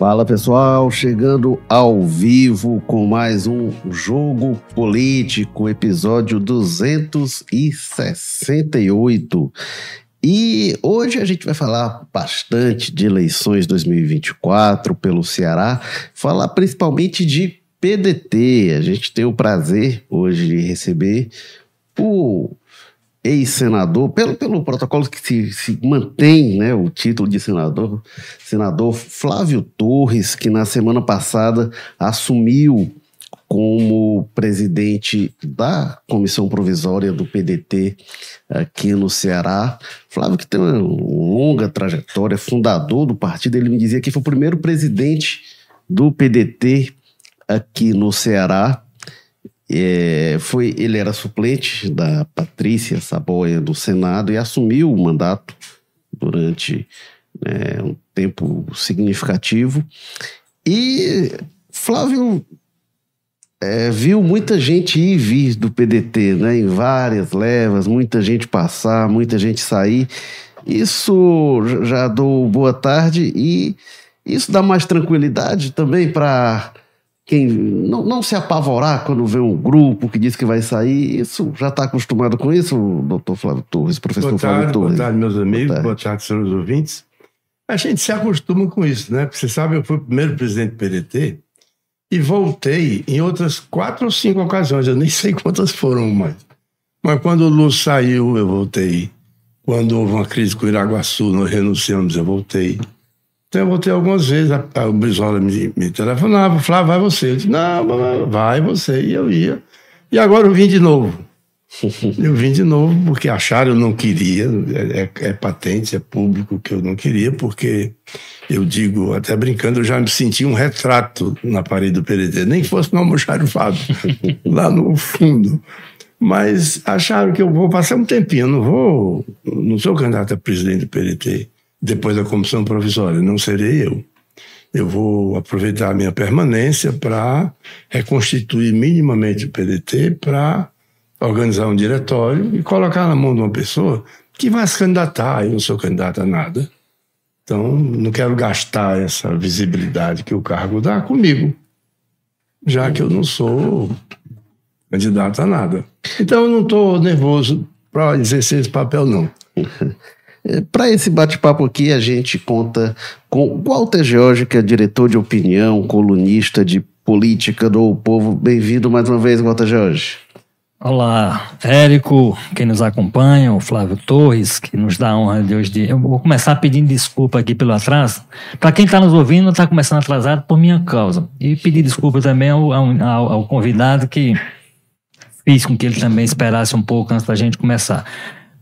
Fala pessoal, chegando ao vivo com mais um Jogo Político, episódio 268. E hoje a gente vai falar bastante de eleições 2024 pelo Ceará, falar principalmente de PDT. A gente tem o prazer hoje de receber o ex-senador, pelo, pelo protocolo que se, se mantém né, o título de senador, senador Flávio Torres, que na semana passada assumiu como presidente da comissão provisória do PDT aqui no Ceará. Flávio, que tem uma longa trajetória, fundador do partido, ele me dizia que foi o primeiro presidente do PDT aqui no Ceará. É, foi, ele era suplente da Patrícia Saboia do Senado e assumiu o mandato durante é, um tempo significativo. E Flávio é, viu muita gente ir e vir do PDT, né, em várias levas, muita gente passar, muita gente sair. Isso já dou boa tarde e isso dá mais tranquilidade também para quem não, não se apavorar quando vê um grupo que diz que vai sair, isso já está acostumado com isso, doutor Flávio Torres, professor tarde, Flávio Torres? Boa tarde, meus amigos, boa tarde. boa tarde, senhores ouvintes. A gente se acostuma com isso, né? Porque você sabe, eu fui o primeiro presidente do PDT e voltei em outras quatro ou cinco ocasiões, eu nem sei quantas foram mais. Mas quando o Lula saiu, eu voltei. Quando houve uma crise com o Iraguaçu, nós renunciamos, eu voltei. Então eu voltei algumas vezes, a, a, o Brizola me, me telefonava, falava, vai você. Eu disse, não, vai você. E eu ia. E agora eu vim de novo. eu vim de novo porque acharam eu não queria, é, é, é, patente, é público que eu não queria, porque eu digo, até brincando, eu já me senti um retrato na parede do PDT, nem que fosse no almoxarifado, lá no fundo. Mas acharam que eu vou passar um tempinho, eu não vou, não sou candidato a presidente do PDT depois da comissão provisória, não serei eu. Eu vou aproveitar a minha permanência para reconstituir minimamente o PDT, para organizar um diretório e colocar na mão de uma pessoa que vai se candidatar. Eu não sou candidato a nada. Então, não quero gastar essa visibilidade que o cargo dá comigo, já que eu não sou candidato a nada. Então, eu não estou nervoso para exercer esse papel, não. É, Para esse bate-papo aqui, a gente conta com Walter Jorge, que é diretor de opinião, colunista de política do Povo. Bem-vindo mais uma vez, Walter Jorge. Olá, Érico, quem nos acompanha, o Flávio Torres, que nos dá a honra de hoje. Eu vou começar pedindo desculpa aqui pelo atraso. Para quem está nos ouvindo, está começando atrasado por minha causa. E pedir desculpa também ao, ao, ao convidado que fiz com que ele também esperasse um pouco antes da gente começar.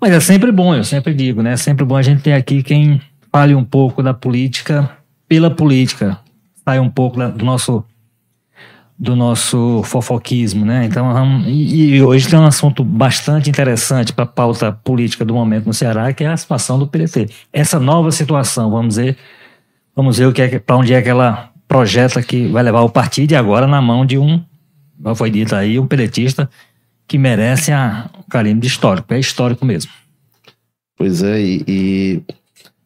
Mas é sempre bom, eu sempre digo, né? É sempre bom a gente ter aqui quem fale um pouco da política pela política, sai um pouco do nosso do nosso fofoquismo, né? Então, e, e hoje tem um assunto bastante interessante para a pauta política do momento no Ceará, que é a situação do PDT. Essa nova situação, vamos ver, vamos ver o que é, para onde é que ela projeta que vai levar o partido e agora na mão de um, como foi dito aí, um pedetista que merece a, o carimbo de histórico, é histórico mesmo. Pois é, e, e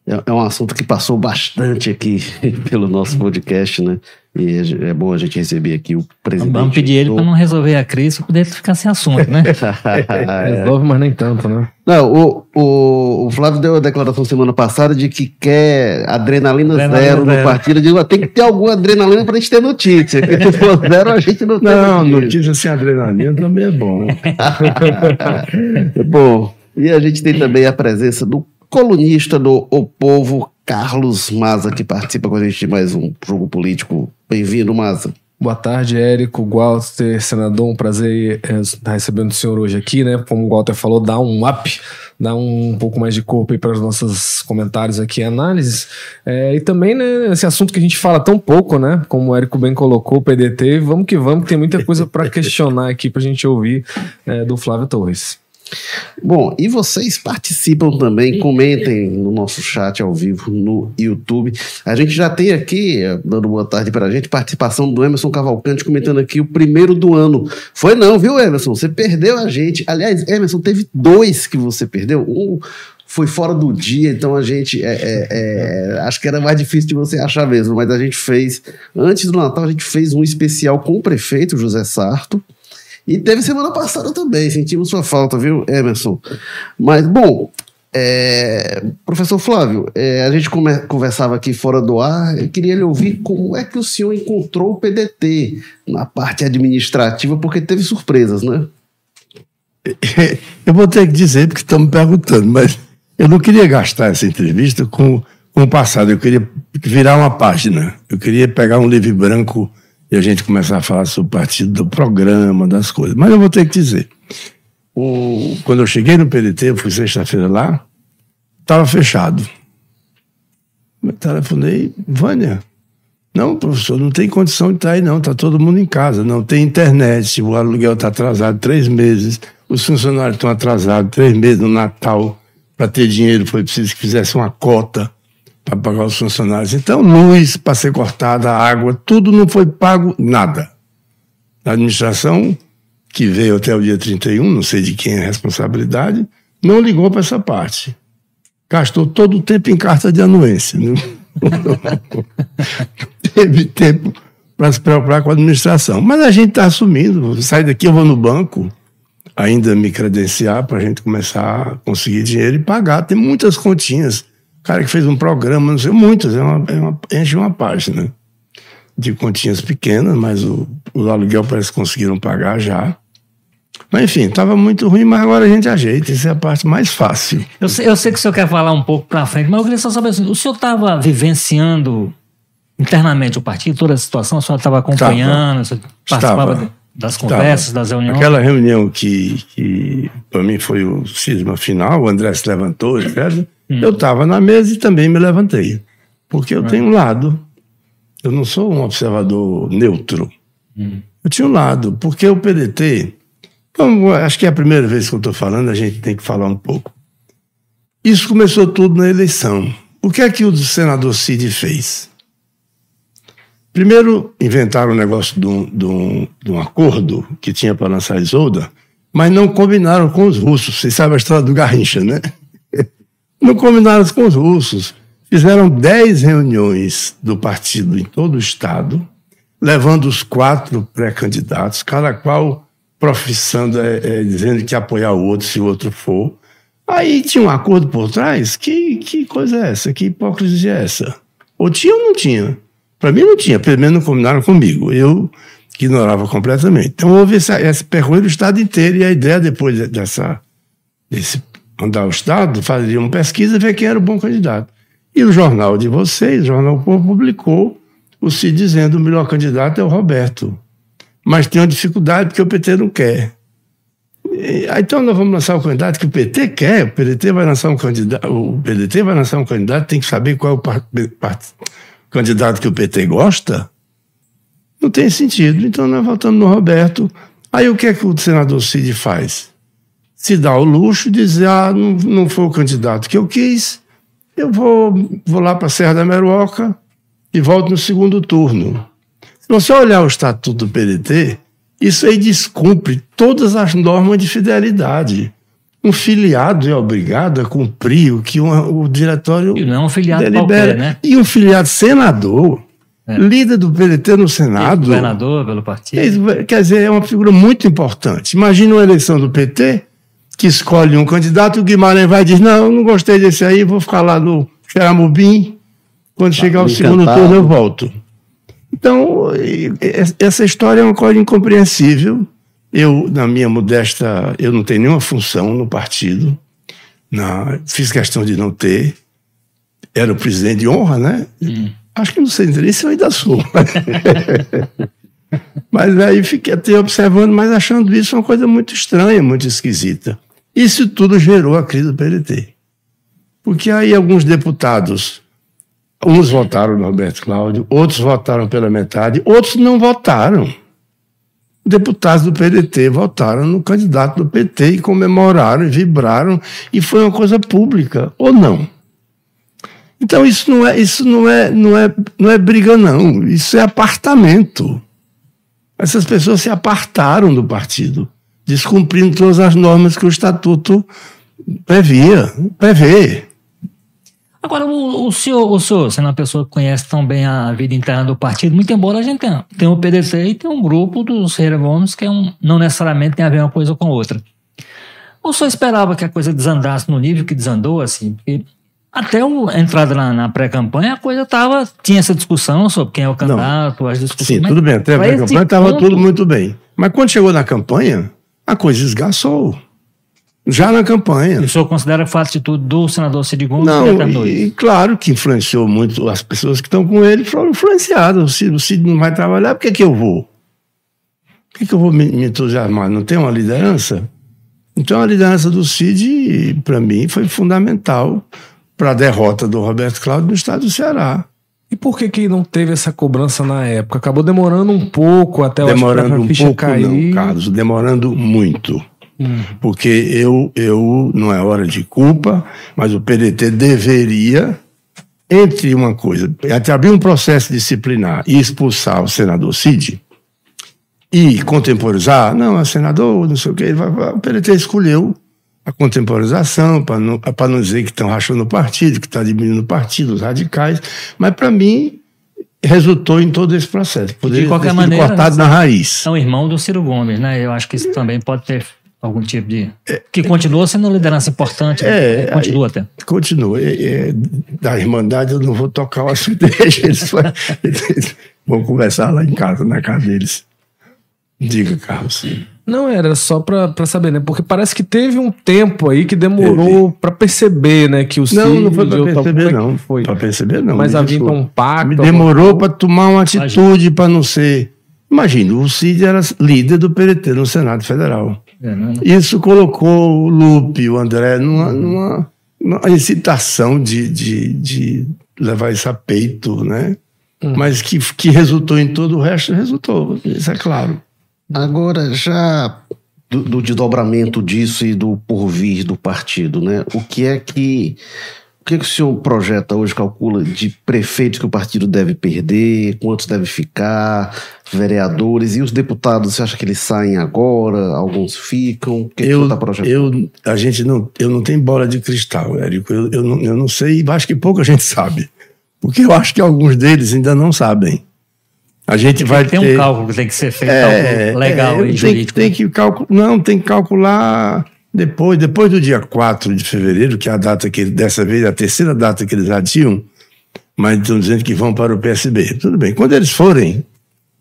é, é um assunto que passou bastante aqui pelo nosso podcast, né? E é, é bom a gente receber aqui o presidente. Vamos pedir ele do... para não resolver a crise, para poder ficar sem assunto, né? Resolve, mas nem tanto, né? Não, o, o, o, Flávio deu a declaração semana passada de que quer adrenalina, adrenalina zero, zero no partido. Eu digo, tem que ter alguma adrenalina para a gente ter notícia. Porque se for zero, a gente não tem. Não, notícia, notícia sem adrenalina também é bom. é bom. E a gente tem também a presença do colunista do O Povo, Carlos Maza, que participa com a gente de mais um jogo político. Bem-vindo, Maza. Boa tarde, Érico, Walter, senador, um prazer é, estar recebendo o senhor hoje aqui, né? Como o Walter falou, dá um up, dá um pouco mais de corpo aí para os nossos comentários aqui e análises. É, e também, né, esse assunto que a gente fala tão pouco, né? Como o Érico bem colocou, o PDT, vamos que vamos, que tem muita coisa para questionar aqui para a gente ouvir é, do Flávio Torres. Bom, e vocês participam também, comentem no nosso chat ao vivo no YouTube. A gente já tem aqui, dando boa tarde para a gente, participação do Emerson Cavalcante comentando aqui o primeiro do ano. Foi não, viu, Emerson? Você perdeu a gente. Aliás, Emerson, teve dois que você perdeu. Um foi fora do dia, então a gente. É, é, é, acho que era mais difícil de você achar mesmo, mas a gente fez. Antes do Natal, a gente fez um especial com o prefeito José Sarto. E teve semana passada também, sentimos sua falta, viu, Emerson? Mas, bom, é, professor Flávio, é, a gente come, conversava aqui fora do ar, eu queria lhe ouvir como é que o senhor encontrou o PDT na parte administrativa, porque teve surpresas, né? Eu vou ter que dizer, porque estão me perguntando, mas eu não queria gastar essa entrevista com, com o passado, eu queria virar uma página. Eu queria pegar um livro branco e a gente começar a falar sobre o partido, do programa, das coisas. Mas eu vou ter que dizer. O, quando eu cheguei no PDT, eu fui sexta-feira lá, estava fechado. Eu telefonei, Vânia, não, professor, não tem condição de estar aí, não. Está todo mundo em casa. Não tem internet. O aluguel está atrasado três meses. Os funcionários estão atrasados três meses no Natal. Para ter dinheiro foi preciso que fizesse uma cota para pagar os funcionários. Então, luz para ser cortada, água, tudo não foi pago, nada. A administração, que veio até o dia 31, não sei de quem é a responsabilidade, não ligou para essa parte. Gastou todo o tempo em carta de anuência. Não, teve tempo para se preocupar com a administração. Mas a gente está assumindo. Sai daqui, eu vou no banco ainda me credenciar para a gente começar a conseguir dinheiro e pagar. Tem muitas continhas. O cara que fez um programa, não sei, muitas, é uma, é uma, enche uma página de continhas pequenas, mas o, o aluguel parece que conseguiram pagar já. Mas enfim, estava muito ruim, mas agora a gente ajeita. Isso é a parte mais fácil. Eu sei, eu sei que o senhor quer falar um pouco para frente, mas eu queria só saber assim: o senhor estava vivenciando internamente o partido, toda a situação? O senhor estava acompanhando? Estava. participava Estava. das conversas, Estava. das reuniões? Aquela reunião que, que para mim foi o cisma final, o André se levantou, etc. Hum. Eu estava na mesa e também me levantei. Porque eu é. tenho um lado. Eu não sou um observador neutro. Hum. Eu tinha um lado, porque o PDT acho que é a primeira vez que eu estou falando, a gente tem que falar um pouco. Isso começou tudo na eleição. O que é que o senador Cid fez? Primeiro, inventaram o um negócio de um, de, um, de um, acordo que tinha para lançar a Isolda, mas não combinaram com os russos. Vocês sabem a história do Garrincha, né? Não combinaram com os russos. Fizeram dez reuniões do partido em todo o estado, levando os quatro pré-candidatos, cada qual profissando, é, é, dizendo que apoiar o outro se o outro for. Aí tinha um acordo por trás? Que, que coisa é essa? Que hipocrisia é essa? Ou tinha ou não tinha? Para mim não tinha, pelo menos não combinaram comigo. Eu ignorava completamente. Então houve essa, esse percorrer o Estado inteiro e a ideia depois dessa, desse andar o Estado, fazer uma pesquisa e ver quem era o bom candidato. E o jornal de vocês, o Jornal Povo, publicou o se dizendo o melhor candidato é o Roberto mas tem uma dificuldade porque o PT não quer. E, então nós vamos lançar o candidato que o PT quer, o PDT vai lançar um candidato, o PDT vai lançar um candidato, tem que saber qual é o candidato que o PT gosta. Não tem sentido. Então nós voltamos no Roberto. Aí o que é que o senador Cid faz? Se dá o luxo de dizer, ah, não, não foi o candidato que eu quis, eu vou, vou lá para a Serra da Meruoca e volto no segundo turno. Se você olhar o estatuto do PDT, isso aí descumpre todas as normas de fidelidade. Um filiado é obrigado a cumprir o que uma, o diretório. E não é um filiado delibera. qualquer, né? E um filiado senador, é. líder do PDT no Senado. governador pelo partido. É, quer dizer, é uma figura muito importante. Imagina uma eleição do PT que escolhe um candidato, o Guimarães vai dizer: não, não gostei desse aí, vou ficar lá no Xeramubim. Quando tá, chegar o segundo turno, eu volto. Então, essa história é uma coisa incompreensível. Eu, na minha modesta, eu não tenho nenhuma função no partido. Na, fiz questão de não ter. Era o presidente de honra, né? Hum. Acho que não sei dizer se eu ainda sou. mas aí fiquei até observando, mas achando isso uma coisa muito estranha, muito esquisita. Isso tudo gerou a crise do PLT. Porque aí alguns deputados Uns votaram no Roberto Cláudio, outros votaram pela metade, outros não votaram. Deputados do PDT votaram no candidato do PT e comemoraram, e vibraram, e foi uma coisa pública, ou não? Então isso não é, isso não é, não é, não é briga não, isso é apartamento. Essas pessoas se apartaram do partido, descumprindo todas as normas que o estatuto Previa, prevê. Agora, o, o, senhor, o senhor, sendo uma pessoa que conhece tão bem a vida interna do partido, muito embora a gente tenha, tenha o PDT e tem um grupo dos Ferreira Gomes que é um, não necessariamente tem a ver uma coisa com a outra. O senhor esperava que a coisa desandasse no nível que desandou, assim? Porque até o, a entrada na, na pré-campanha, a coisa tava. Tinha essa discussão sobre quem é o candidato, as discussões. Sim, tudo bem. Até a pré-campanha estava tudo muito bem. Mas quando chegou na campanha, a coisa esgaçou. Já na campanha. E o senhor considera que foi a atitude do senador Cid Gomes não, e, e, claro que influenciou muito. As pessoas que estão com ele foram influenciadas. O Cid, o Cid não vai trabalhar, por que, que eu vou? Por que, que eu vou me, me entusiasmar? Não tem uma liderança? Então a liderança do Cid, para mim, foi fundamental para a derrota do Roberto Cláudio no estado do Ceará. E por que que não teve essa cobrança na época? Acabou demorando um pouco até demorando um pouco, cair. Não, Carlos, demorando muito. Hum. Porque eu, eu, não é hora de culpa, mas o PDT deveria, entre uma coisa, até abrir um processo disciplinar e expulsar o senador Cid, e contemporizar, não, é senador, não sei o quê, o PDT escolheu a contemporização, para não, não dizer que estão rachando o partido, que está diminuindo o partido, os radicais, mas para mim resultou em todo esse processo. Poderia de qualquer maneira, cortado na raiz. São irmão do Ciro Gomes, né? Eu acho que isso também pode ter algum tipo de. É, que continua sendo uma liderança importante. Né? É, continua até. Continua. É, é, da Irmandade eu não vou tocar o assunto deles. Eles vão conversar lá em casa, na casa deles. Diga, Carlos. Não, era só pra, saber, né? Porque parece que teve um tempo aí que demorou para perceber, né? Que o Não, não foi pra perceber, não. Foi pra perceber, não. Mas havia então um pacto. Me demorou para tomar uma atitude para não ser. Imagina, o Cid era líder do PDT no Senado Federal. É, né? Isso colocou o Lupe, o André, numa, numa, numa excitação de, de, de levar isso a peito, né? Hum. Mas que, que resultou em todo o resto, resultou, isso é claro. Agora, já do, do desdobramento disso e do porvir do partido, né? O que é que o que, é que o senhor projeta hoje, calcula de prefeitos que o partido deve perder, quantos deve ficar, vereadores e os deputados, você acha que eles saem agora, alguns ficam? O que, é eu, está projetando? Eu, a gente não, eu não tenho bola de cristal, Érico, eu, eu, não, eu não sei, acho que pouca gente sabe, porque eu acho que alguns deles ainda não sabem. A gente vai tem ter... um cálculo que tem que ser feito, é, legal é, e jurídico. Tem que calcular, não, tem que calcular depois, depois do dia 4 de fevereiro, que é a data que dessa vez é a terceira data que eles tinham, mas estão dizendo que vão para o PSB. Tudo bem. Quando eles forem,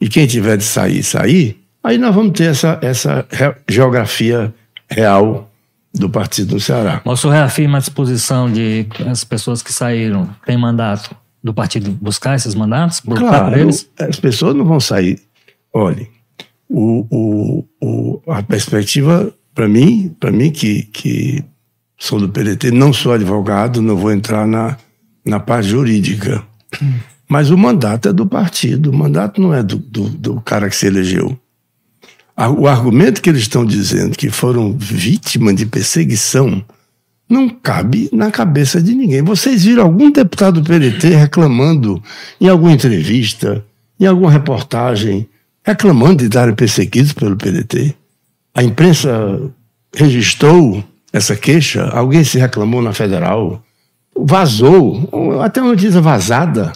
e quem tiver de sair, sair, aí nós vamos ter essa, essa geografia real do partido no Ceará. Mas o senhor reafirma a disposição de as pessoas que saíram, têm mandato, do partido buscar esses mandatos? Claro, eles? as pessoas não vão sair. Olhe, o, o, o, a perspectiva, para mim, para mim que, que sou do PDT, não sou advogado, não vou entrar na, na parte jurídica. Mas o mandato é do partido, o mandato não é do, do, do cara que se elegeu. O argumento que eles estão dizendo que foram vítimas de perseguição não cabe na cabeça de ninguém. Vocês viram algum deputado do PDT reclamando em alguma entrevista, em alguma reportagem, reclamando de estarem perseguidos pelo PDT? A imprensa registrou essa queixa? Alguém se reclamou na federal? Vazou, até uma notícia vazada.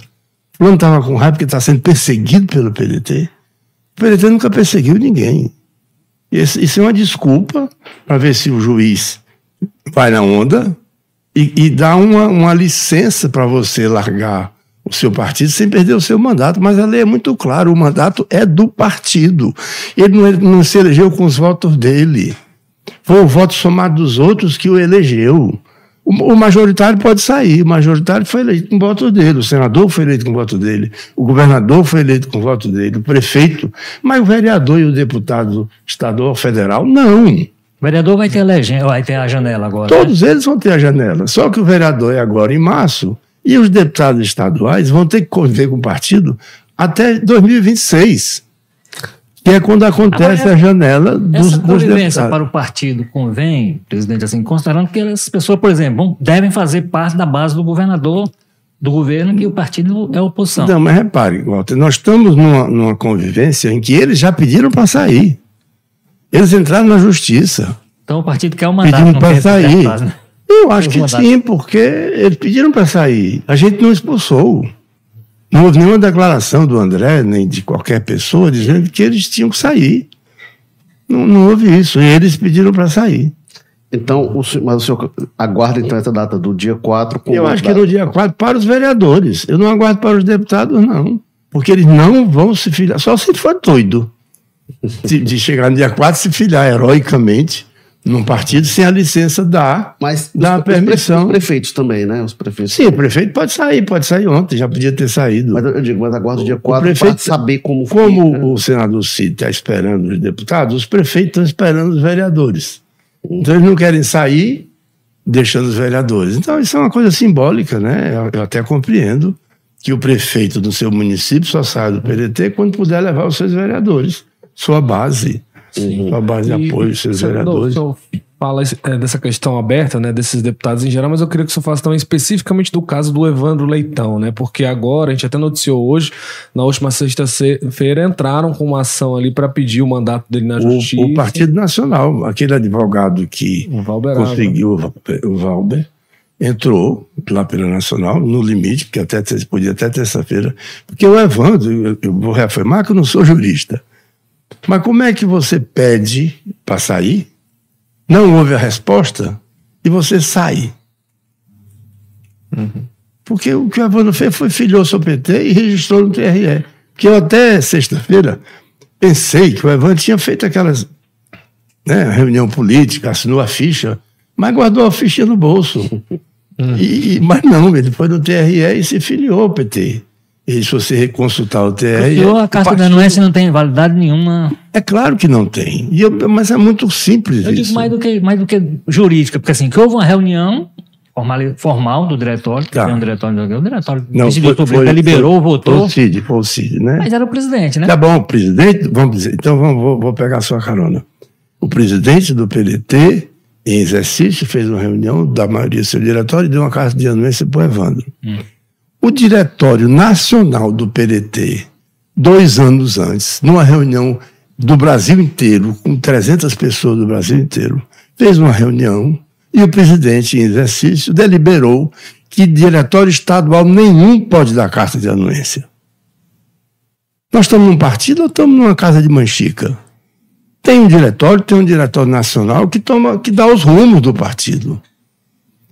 O plano estava com raiva porque está sendo perseguido pelo PDT. O PDT nunca perseguiu ninguém. Isso é uma desculpa para ver se o juiz vai na onda e, e dá uma, uma licença para você largar o seu partido sem perder o seu mandato, mas a lei é muito clara: o mandato é do partido. Ele não, não se elegeu com os votos dele. Foi o voto somado dos outros que o elegeu. O, o majoritário pode sair, o majoritário foi eleito com o voto dele, o senador foi eleito com o voto dele, o governador foi eleito com o voto dele, o prefeito, mas o vereador e o deputado estadual federal, não. O vereador vai ter, legenda, vai ter a janela agora. Todos né? eles vão ter a janela. Só que o vereador é agora em março e os deputados estaduais vão ter que conviver com o partido até 2026. Que é quando acontece agora, a janela dos, essa convivência dos para o partido convém, presidente, assim, considerando que as pessoas, por exemplo, devem fazer parte da base do governador do governo que o partido é oposição. Não, mas repare, Walter, nós estamos numa, numa convivência em que eles já pediram para sair. Eles entraram na justiça. Então o partido quer o mandato. Pedindo não para sair. né? Eu acho que mandatos. sim, porque eles pediram para sair. A gente não expulsou. Não houve nenhuma declaração do André, nem de qualquer pessoa, dizendo que eles tinham que sair. Não, não houve isso. Eles pediram para sair. Então, o senhor, mas o senhor aguarda então essa data do dia 4 com Eu acho que data- no dia 4 para os vereadores. Eu não aguardo para os deputados, não. Porque eles não vão se filiar, só se for doido. De, de chegar no dia 4 e se filiar heroicamente num partido sem a licença da. Mas Dá os, permissão. Os prefeitos também, né? Os prefeitos. Sim, o prefeito pode sair, pode sair ontem, já podia ter saído. Mas eu digo, mas aguarda o dia O 4 prefeito- saber como Como fica. o senador Cid está esperando os deputados, os prefeitos estão esperando os vereadores. Então eles não querem sair deixando os vereadores. Então isso é uma coisa simbólica, né? Eu, eu até compreendo que o prefeito do seu município só saia do PDT quando puder levar os seus vereadores, sua base, sua base de apoio, seus vereadores. O senhor fala é, dessa questão aberta, né, desses deputados em geral, mas eu queria que o senhor falasse também especificamente do caso do Evandro Leitão, né, porque agora, a gente até noticiou hoje, na última sexta-feira, entraram com uma ação ali para pedir o mandato dele na justiça. O, o Partido Nacional, aquele advogado que O conseguiu o Va- o Valber, entrou lá pela Nacional, no limite, porque até podia até terça-feira. Porque o Evandro, eu, eu vou reafirmar que eu não sou jurista. Mas como é que você pede para sair, não houve a resposta e você sai? Porque o que o Evandro fez foi filiou-se ao PT e registrou no TRE. Que eu até sexta-feira pensei que o Evandro tinha feito aquelas né, reunião política, assinou a ficha, mas guardou a ficha no bolso. E, e- mas não, ele foi no TRE e se filiou ao PT. E se você consultar o TRE. Criou a o carta de partido- anuência não tem validade nenhuma. É claro que não tem. Eu- mas é muito simples Eu isso. digo mais do, que, mais do que jurídica, porque assim, que houve uma reunião formal, formal do diretório, Tá. um diretório, o diretório Não, decidiu foi- foi- deliberou, foi- votou, Foi o Cid, foi o Cid, né? mas era o presidente, né? Tá bom, presidente, vamos dizer, então vamos, vou, vou pegar a sua carona. O presidente do PDT, em exercício, fez uma reunião da maioria do seu diretório e deu uma carta de anuência para o Evandro. O diretório nacional do PDT, dois anos antes, numa reunião do Brasil inteiro, com 300 pessoas do Brasil inteiro, fez uma reunião e o presidente, em exercício, deliberou que diretório estadual nenhum pode dar carta de anuência. Nós estamos num partido ou estamos numa casa de manchica? Tem um diretório, tem um diretório nacional que toma, que dá os rumos do partido.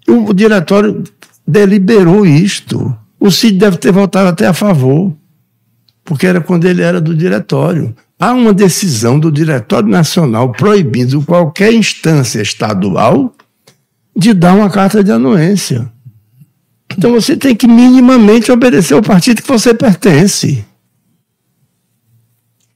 O, o diretório deliberou isto. O Cid deve ter votado até a favor, porque era quando ele era do diretório. Há uma decisão do Diretório Nacional proibindo qualquer instância estadual de dar uma carta de anuência. Então você tem que minimamente obedecer ao partido que você pertence.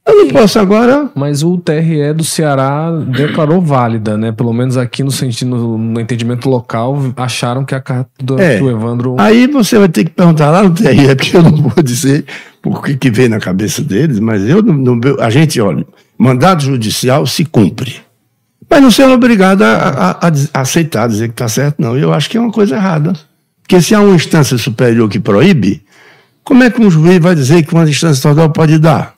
Eu não posso agora. Mas o TRE do Ceará declarou válida, né? Pelo menos aqui no sentido, no, entendimento local, acharam que a carta do, É. do Evandro. Aí você vai ter que perguntar lá no TRE, porque eu não vou dizer o que, que veio na cabeça deles, mas eu, no, a gente, olha, mandado judicial se cumpre. Mas não sendo obrigado a, a- a a aceitar, dizer que está certo, não. Eu acho que é uma coisa errada. Porque se há uma instância superior que proíbe, como é que um juiz vai dizer que uma instância estadual pode dar?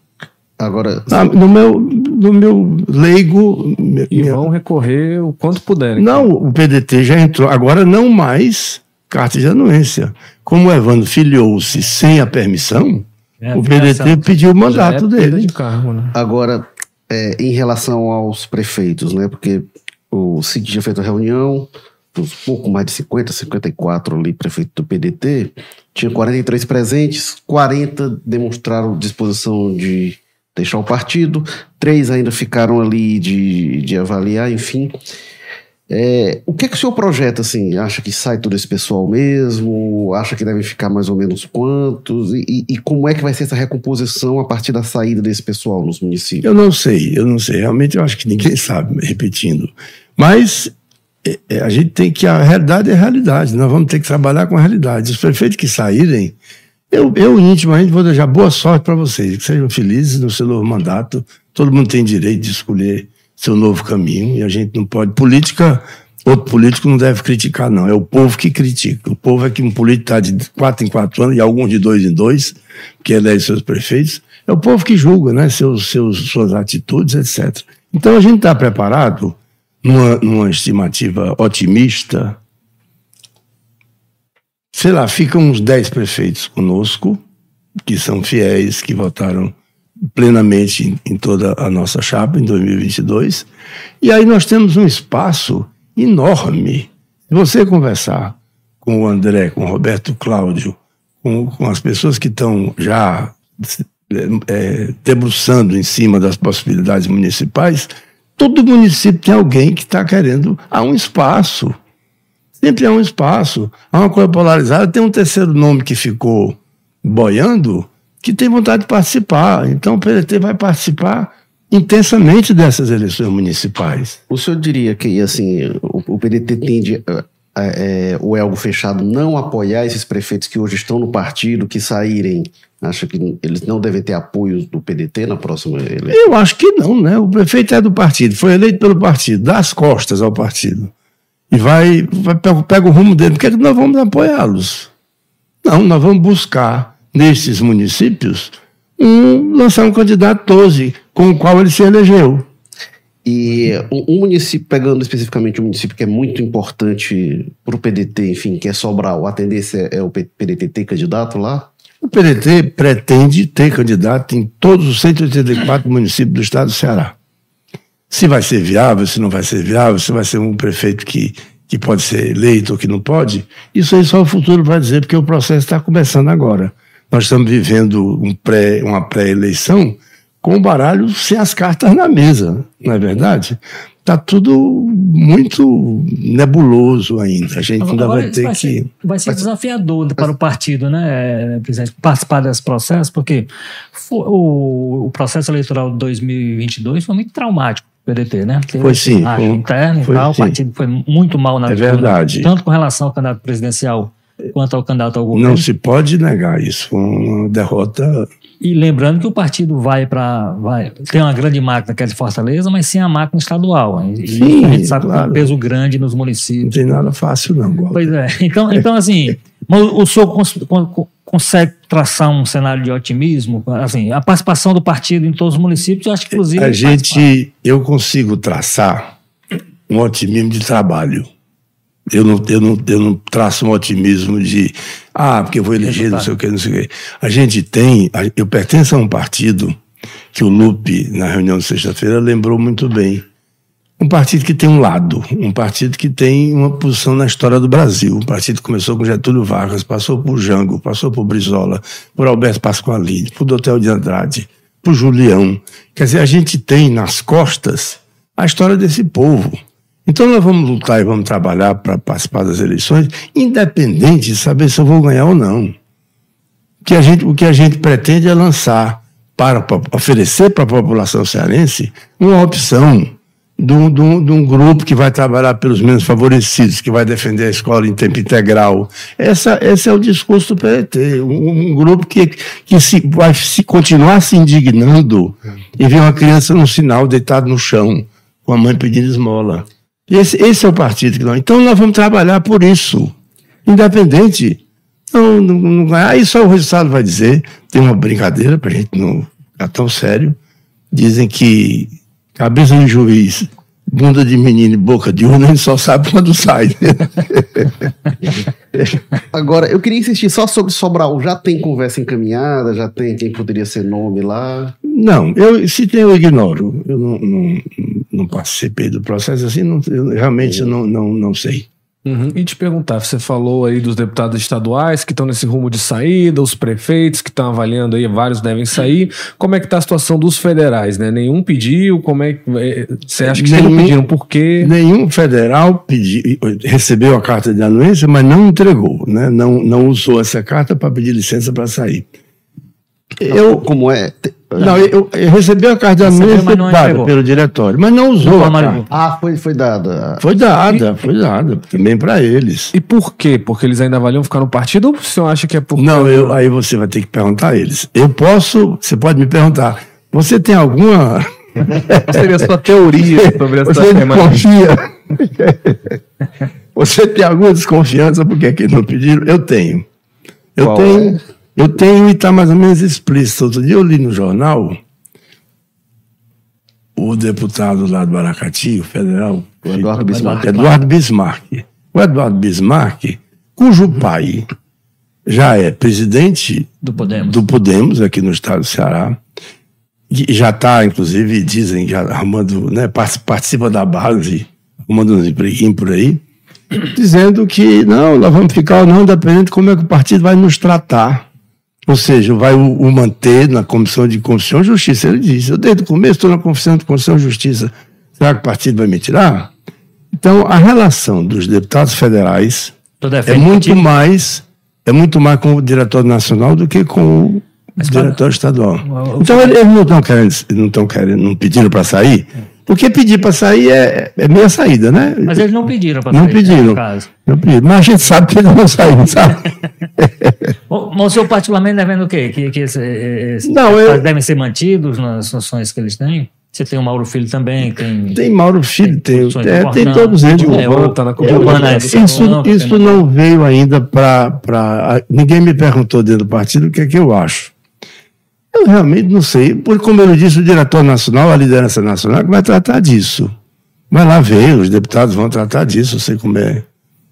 Agora, Ah, No meu, no meu leigo. minha- E vão recorrer o quanto puderem. Não, o PDT já entrou. Agora não mais carta de anuência. Como o Evandro filiou-se sem a permissão, É, o. PDT pediu o Já é mandato perda dele. de cargo, né? agora é, em relação aos prefeitos, né? Porque o Cid tinha feito a reunião, uns pouco mais de 50, 54 ali, prefeito do PDT, tinha 43 presentes, 40 demonstraram disposição de deixar o partido, três ainda ficaram ali de, de avaliar, enfim. É, o que, que o senhor projeta, assim? Acha que sai todo esse pessoal mesmo? Acha que devem ficar mais ou menos quantos? E, e- e como é que vai ser essa recomposição a partir da saída desse pessoal nos municípios? Eu não sei, eu não sei. Realmente eu acho que ninguém sabe, repetindo. Mas é, é, a gente tem que. A realidade é a realidade. Nós vamos ter que trabalhar com a realidade. Os prefeitos que saírem, eu, eu intimamente vou desejar boa sorte para vocês, que sejam felizes no seu novo mandato. Todo mundo tem direito de escolher seu novo caminho e a gente não pode. Política, outro político não deve criticar, não. É o povo que critica. O povo é que um político está de quatro em quatro anos e alguns de dois em dois, que elege seus prefeitos. É o povo que julga, né? Seus, seus, suas atitudes, etc. Então a gente está preparado numa, numa estimativa otimista, sei lá, ficam uns 10 prefeitos conosco, que são fiéis, que votaram plenamente em, toda a nossa chapa em 2022. E aí nós temos um espaço enorme. Se você conversar com o André, com o Roberto Cláudio, com, com as pessoas que estão já é, debruçando em cima das possibilidades municipais, todo município tem alguém que está querendo. Há um espaço. Sempre há um espaço. Há uma coisa polarizada. Tem um terceiro nome que ficou boiando que tem vontade de participar. Então o PDT vai participar intensamente dessas eleições municipais. O senhor diria que assim o, o PDT tende é, o Elgo Fechado não apoiar esses prefeitos que hoje estão no partido, que saírem, acha que eles não devem ter apoio do PDT na próxima eleição? Eu acho que não, né? O prefeito é do partido, foi eleito pelo partido, dá as costas ao partido. E vai, vai pega, pega o rumo dele. Por que nós vamos apoiá-los? Não, nós vamos buscar, nesses municípios, um, lançar um candidato 12, com o qual ele se elegeu. E um, município, pegando especificamente um município que é muito importante para o PDT, enfim, que é Sobral, a tendência é o PDT ter candidato lá? O PDT pretende ter candidato em todos os 184 municípios do estado do Ceará. Se vai ser viável, se não vai ser viável, se vai ser um prefeito que, que pode ser eleito ou que não pode, isso aí só o futuro vai dizer, porque o processo está começando agora. Nós estamos vivendo um pré, uma pré-eleição com o baralho sem as cartas na mesa, não é verdade? Está tudo muito nebuloso ainda. A gente ainda vai ter vai que. Ser, vai ser desafiador para o partido, né, presidente, participar desse processo, porque o, o processo eleitoral de 2022 foi muito traumático. PDT, né? Teve foi sim. Foi, interno e tal, o partido foi muito mal na É verdade. Tanto com relação ao candidato presidencial quanto ao candidato ao governo. Não se pode negar isso. Foi uma derrota e lembrando que o partido vai para. Vai, tem uma grande máquina que é de Fortaleza, mas sem a máquina estadual. E Sim, a gente sabe claro. que tem um peso grande nos municípios. Não tem nada fácil, não. Walter. Pois é. Então, então assim, o senhor consegue traçar um cenário de otimismo? Assim, a participação do partido em todos os municípios, eu acho que inclusive. A gente. Eu consigo traçar um otimismo de trabalho. Eu não, eu, não, eu não traço um otimismo de, ah, porque eu vou eleger, não sei o que, não sei o que. A gente tem, eu pertenço a um partido que o Lupe, na reunião de sexta-feira, lembrou muito bem. Um partido que tem um lado, um partido que tem uma posição na história do Brasil. Um partido que começou com Getúlio Vargas, passou por Jango, passou por Brizola, por Alberto Pasqualini, por Dotel de Andrade, por Julião. Quer dizer, a gente tem nas costas a história desse povo. Então nós vamos lutar e vamos trabalhar para participar das eleições, independente de saber se eu vou ganhar ou não. Que a gente, o que a gente pretende é lançar para oferecer para a população cearense uma opção de um, de, um, de um, grupo que vai trabalhar pelos menos favorecidos, que vai defender a escola em tempo integral. Essa, esse é o discurso do PDT. Um, um grupo que, que se, vai se continuar se indignando e ver uma criança no sinal deitado no chão, com a mãe pedindo esmola. Esse, esse é o partido que nós. Então nós vamos trabalhar por isso, independente. Não, não, não aí só o resultado vai dizer. Tem uma brincadeira para a gente não ficar tão sério. Dizem que cabeça de juiz, bunda de menino e boca de urna, a gente só sabe quando sai. Agora, eu queria insistir só sobre Sobral. Já tem conversa encaminhada? Já tem quem poderia ser nome lá? Não, eu, se tem, eu ignoro. Eu não, não, não participei do processo assim, não, eu, realmente não, não, não sei. Uhum. E te perguntar, você falou aí dos deputados estaduais que estão nesse rumo de saída, os prefeitos que estão avaliando aí, vários devem sair. Como é que está a situação dos federais, né? Nenhum pediu, como é que... É, você acha que nenhum, não pediram por quê? Nenhum federal pediu, recebeu a carta de anuência, mas não entregou, né? Não, não usou essa carta para pedir licença para sair. Eu, como é? Não, eu, eu recebi a carta mesa dada pelo diretório, mas não usou não, a carta. Ah, foi, foi dada. Foi dada, foi dada, também para eles. E por quê? Porque eles ainda valiam ficar no partido ou o senhor acha que é por Não, eu, aí você vai ter que perguntar a eles. Eu posso, você pode me perguntar, você tem alguma... Qual seria a sua teoria sobre essa você semana? confia? você tem alguma desconfiança porque é que não pediram? Eu tenho. Eu Qual tenho... É? Eu tenho e está mais ou menos explícito. Outro dia eu li no jornal, o, deputado lá do Aracati, o federal, O Eduardo Bismarck. Eduardo Bismarck. O Eduardo Bismarck, cujo pai já é presidente Do Podemos. do Podemos aqui no estado do Ceará, e já está, inclusive, dizem, já arrumando, né, partici- participa da base, arrumando uns empreguinhos por aí, dizendo que não, nós vamos ficar ou não, dependendo de como é que o partido vai nos tratar. Ou seja, vai o, o manter na Comissão de Constituição e Justiça. Ele disse, eu desde o começo estou na Comissão de Constituição e Justiça. Será que o partido vai me tirar? Então, a relação dos deputados federais é muito mais é muito mais com o diretor nacional do que com o Mas diretor estadual. o- Então eles não estão querendo, não estão querendo, não pediram para sair, porque pedir para sair é, é meia saída, né? Mas eles não pediram para não sair, né, pediram. no caso. Não pediram. Mas a gente sabe que eles vão sair, sabe? O, mas o senhor particularmente defende o quê? Que, que esse, esse, Não, eu- devem ser mantidos nas funções que eles têm? Você tem o Mauro Filho também, tem... Tem Mauro Filho, tem, Posições é, tem todos eles. É, o- tá na o comissão. Urbana Isso, é isso, não, isso tem- não veio ainda para. Ninguém me perguntou dentro do partido o que é que eu acho. Eu realmente não sei. Porque, como eu disse, o diretor nacional, a liderança nacional, que vai tratar disso. Vai lá ver, os deputados vão tratar disso, eu sei como é.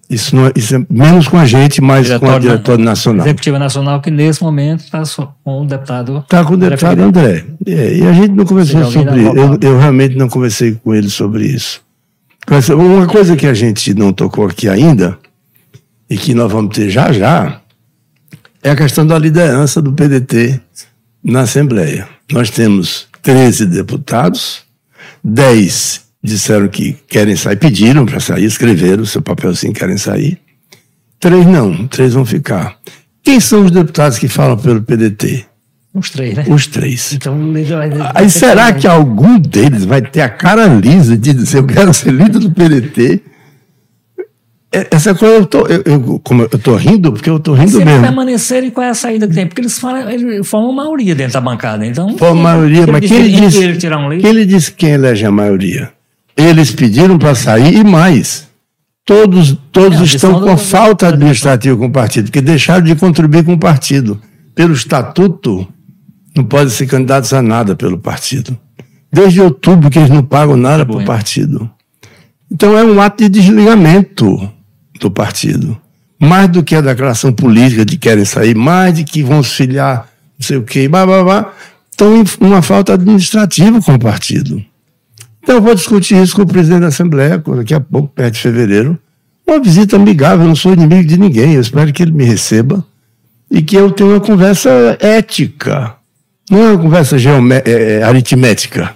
Isso, não é, isso é menos com a gente, mas com o Diretório na- diretor nacional. Executiva Nacional, que nesse momento está com o deputado... Está com o deputado. André. É, e a gente não conversou sobre isso. Eu, eu realmente não conversei com ele sobre isso. Uma coisa que a gente não tocou aqui ainda, e que nós vamos ter já já, é a questão da liderança do PDT na Assembleia. Nós temos 13 deputados, 10 disseram que querem sair, pediram para sair, escreveram o seu papelzinho, querem sair. Três não, três vão ficar. Quem são os deputados que falam pelo PDT? Os três, né? Os três. Então, Aí será que algum deles vai ter a cara lisa de dizer eu quero ser líder do PDT? É, Essa coisa eu tô, eu, eu- como eu tô rindo, porque eu tô rindo Se mesmo. permanecerem, qual é a saída que tem? Porque eles, falam, eles formam maioria dentro da bancada. Então, Foi a maioria, se mas quem ele disse? ele tirar um leite, Quem ele disse quem elege a maioria? Eles pediram para sair e mais. Todos, todos É, estão com falta administrativa com o partido, porque deixaram de contribuir com o partido. Pelo estatuto, não podem ser candidatos a nada pelo partido. Desde outubro que eles não pagam nada para o Bueno. partido. Então é um ato de desligamento do partido. Mais do que a declaração política de que querem sair, mais de que vão filiar, não sei o quê, blá, blá, blá. Então, em uma falta administrativa com o partido. Então, eu vou discutir isso com o presidente da Assembleia, daqui a pouco, perto de fevereiro. Uma visita amigável, eu não sou inimigo de ninguém, eu espero que ele me receba e que eu tenha uma conversa ética. Não é uma conversa é, é, aritmética.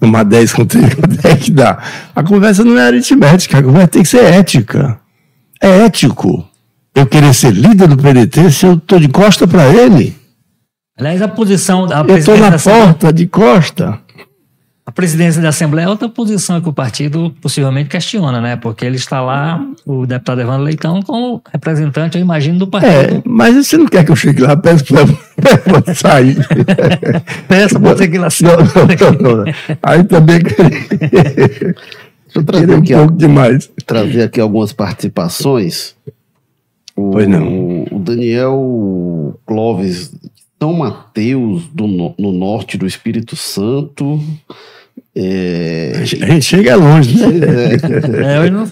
Uma 10 com 3, quanto é que dá? A conversa não é aritmética, a conversa tem que ser ética. É ético eu querer ser líder do PDT se eu estou de costa para ele. aliás, a posição da Eu estou presidência na porta de costa. a presidência da Assembleia é outra posição que o partido possivelmente questiona, né? Porque ele está lá, o deputado Evandro Leitão, como representante, eu imagino, do partido. É, mas você não quer que eu chegue lá, peço para sair. Peça para ter que lá. Não, não, não. Aí também Deixa eu trazer um aqui, ó, pouco demais. trazer aqui algumas participações. O, Pois não. O Daniel Clóvis, São Mateus, do, no, no norte do Espírito Santo. É, A gente chega longe, né? É, eu não-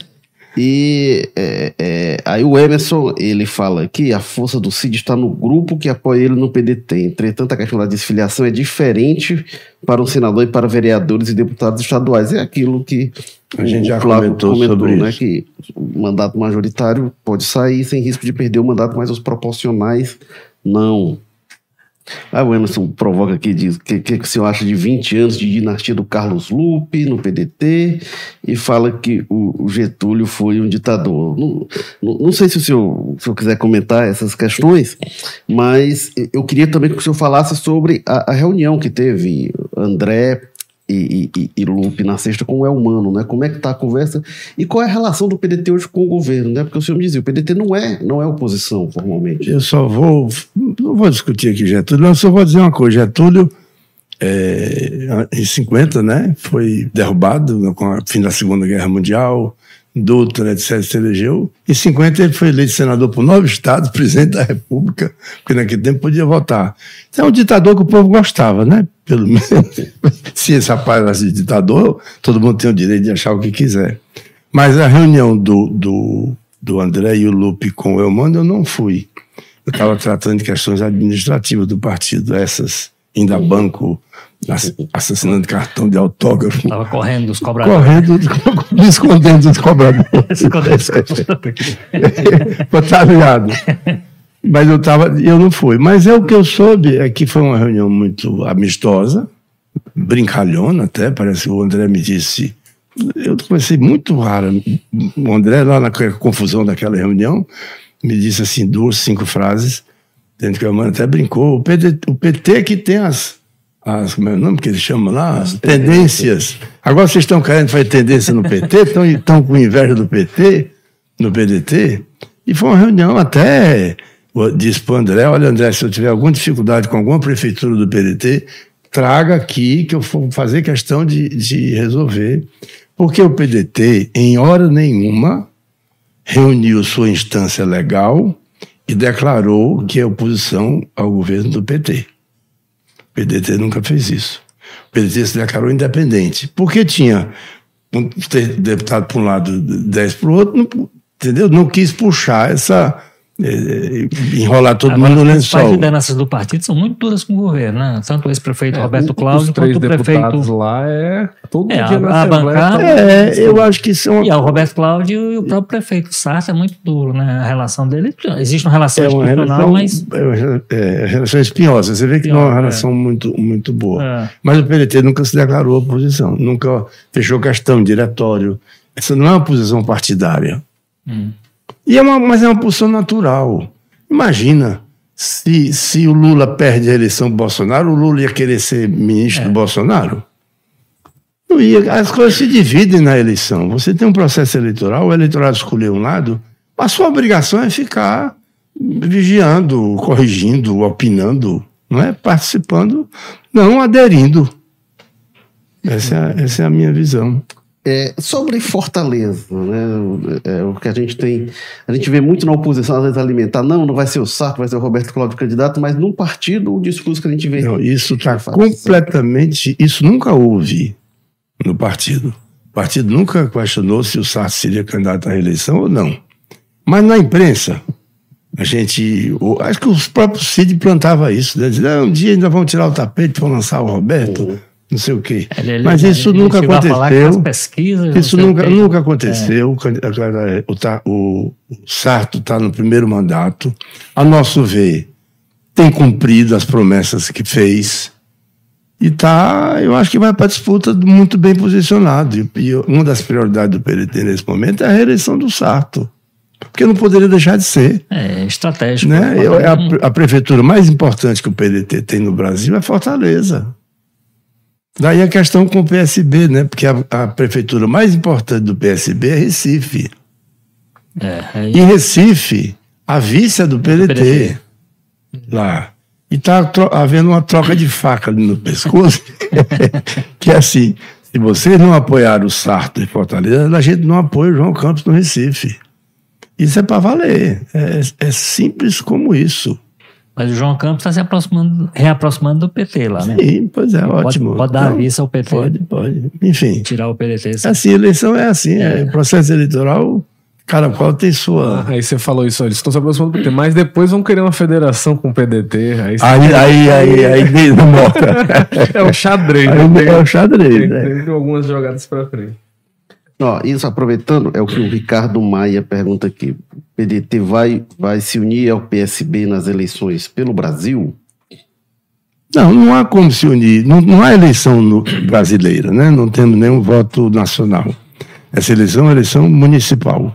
e é, é, aí o Emerson, ele fala aqui, a força do Cid está no grupo que apoia ele no PDT. Entretanto, a questão da desfiliação é diferente para um senador e para vereadores e deputados estaduais. É aquilo que A gente o já Flávio comentou sobre né, isso. que o mandato majoritário pode sair sem risco de perder o mandato, mas os proporcionais não. Aí o Emerson provoca aqui, diz o que, que, que o senhor acha de 20 anos de dinastia do Carlos Lupe no PDT e fala que o, o Getúlio foi um ditador. Não, não, não sei se o, senhor, se o senhor quiser comentar essas questões, mas eu queria também que o senhor falasse sobre a, a reunião que teve André e, e, e na sexta com o Elmano, né? Como é que está a conversa e qual é a relação do PDT hoje com o governo, né? Porque o senhor me dizia, o PDT não é, não é oposição formalmente. Eu só vou. Não vou discutir aqui Getúlio, não, só vou dizer uma coisa. Getúlio, é, em 50, né, foi derrubado no- fim da Segunda Guerra Mundial. Dutra, etc., se elegeu. Em 50 ele foi eleito senador por nove estados, presidente da República, porque naquele tempo podia votar. Então é um ditador que o povo gostava, né? Pelo menos, se esse rapaz fosse ditador, todo mundo tem o direito de achar o que quiser. Mas a reunião do, do, do André e o Lupe com o Elmano eu não fui. Eu estava tratando de questões administrativas do partido, essas, ainda banco, assassinando cartão de autógrafo. Estava correndo dos cobradores. Correndo, me escondendo dos cobradores. Escondendo dos cobradores. tá ligado? Mas eu tava, eu não fui. Mas é o que eu soube é que foi uma reunião muito amistosa, brincalhona até, parece que o André me disse. Eu comecei muito raro. O André, lá na confusão daquela reunião, me disse assim duas, cinco frases, dentro que a mãe até brincou. O PT, o PT que tem as, as. Como é o nome que eles chamam lá? As tendências. Agora vocês estão querendo fazer tendência no PT, estão, estão com inveja do PT, no PDT. E foi uma reunião até. Disse para o André: olha, André, se eu tiver alguma dificuldade com alguma prefeitura do PDT, traga aqui que eu vou fazer questão de, de resolver. Porque o PDT, em hora nenhuma, reuniu sua instância legal e declarou que é oposição ao governo do PT. O PDT nunca fez isso. O PDT se declarou independente. Porque tinha um deputado para um lado, dez para o outro, não, entendeu? Não quis puxar essa enrolar todo Agora, mundo no lençol. As lideranças do partido são muito duras com o governo, né? Tanto o ex-prefeito é, Roberto Cláudio quanto o prefeito. lá é todo é, dia a, a bancada. É, eu acho que são. E é o Roberto Cláudio e o próprio prefeito Sartre é muito duro, né? A relação dele. Existe uma relação é uma relação, mas. É, é relação espinhosa. Você vê que não é uma relação muito, muito boa. Mas o PDT nunca se declarou oposição, nunca fechou questão, diretório. Essa não é uma posição partidária. Hum. E é uma, mas é uma posição natural. Imagina se, se o Lula perde a eleição do Bolsonaro, o Lula ia querer ser ministro é. do Bolsonaro? Não ia, as coisas se dividem na eleição. Você tem um processo eleitoral, o eleitorado escolheu um lado, a sua obrigação é ficar vigiando, corrigindo, opinando, não é? Participando, não aderindo. Essa é, essa é a minha visão. É, sobre Fortaleza, né? É, o que a gente tem. A gente vê muito na oposição, às vezes, alimentar. Não, não vai ser o Sarto, vai ser o Roberto Cláudio candidato, mas num partido, o discurso que a gente vê. Não, isso está completamente. Isso nunca houve no partido. O partido nunca questionou se o Sarto seria candidato à reeleição ou não. Mas na imprensa, a gente. Acho que os próprios Cid plantava isso. Né? Dizia, ah, um dia ainda vão tirar o tapete para lançar o Roberto. Uhum não sei o quê. Ele, ele, Mas isso ele, nunca aconteceu. Pesquisas, isso nunca, nunca aconteceu. É. O, o, o Sarto está no primeiro mandato. A nosso ver, tem cumprido as promessas que fez. E tá, eu acho que vai para a disputa muito bem posicionado. E, uma das prioridades do PDT nesse momento é a reeleição do Sarto. Porque não poderia deixar de ser. É, estratégico. Né? A, a prefeitura mais importante que o PDT tem no Brasil é Fortaleza. Daí a questão com o PSB, né? Porque a, a prefeitura mais importante do PSB é Recife. É, aí... Em Recife, a vice é do PDT, PDT. lá. E está havendo uma troca de faca ali no pescoço, que é assim, se vocês não apoiarem o Sarto em Fortaleza, a gente não apoia o João Campos no Recife. Isso é para valer. É, é simples como isso. Mas o João Campos está se aproximando, reaproximando do PT lá, né? Sim, pois é, pode, ótimo. Pode dar então, vista ao PT. Pode, pode. Enfim. Tirar o PDT. Assim. assim, eleição é assim, é. é processo eleitoral, cada qual tem sua. Ah, aí você falou isso, eles estão se aproximando do PT, mas depois vão querer uma federação com o PDT. Aí, aí, aí, aí, aí, não É o xadrez. Aí, né? É o xadrez. Tem, né? tem algumas jogadas para frente. Ó, isso aproveitando, é o que o Ricardo Maia pergunta aqui. O PDT vai, vai se unir ao PSB nas eleições pelo Brasil? Não, não há como se unir. Não, não há eleição no, brasileira, né? Não temos nenhum voto nacional. Essa eleição é uma eleição municipal.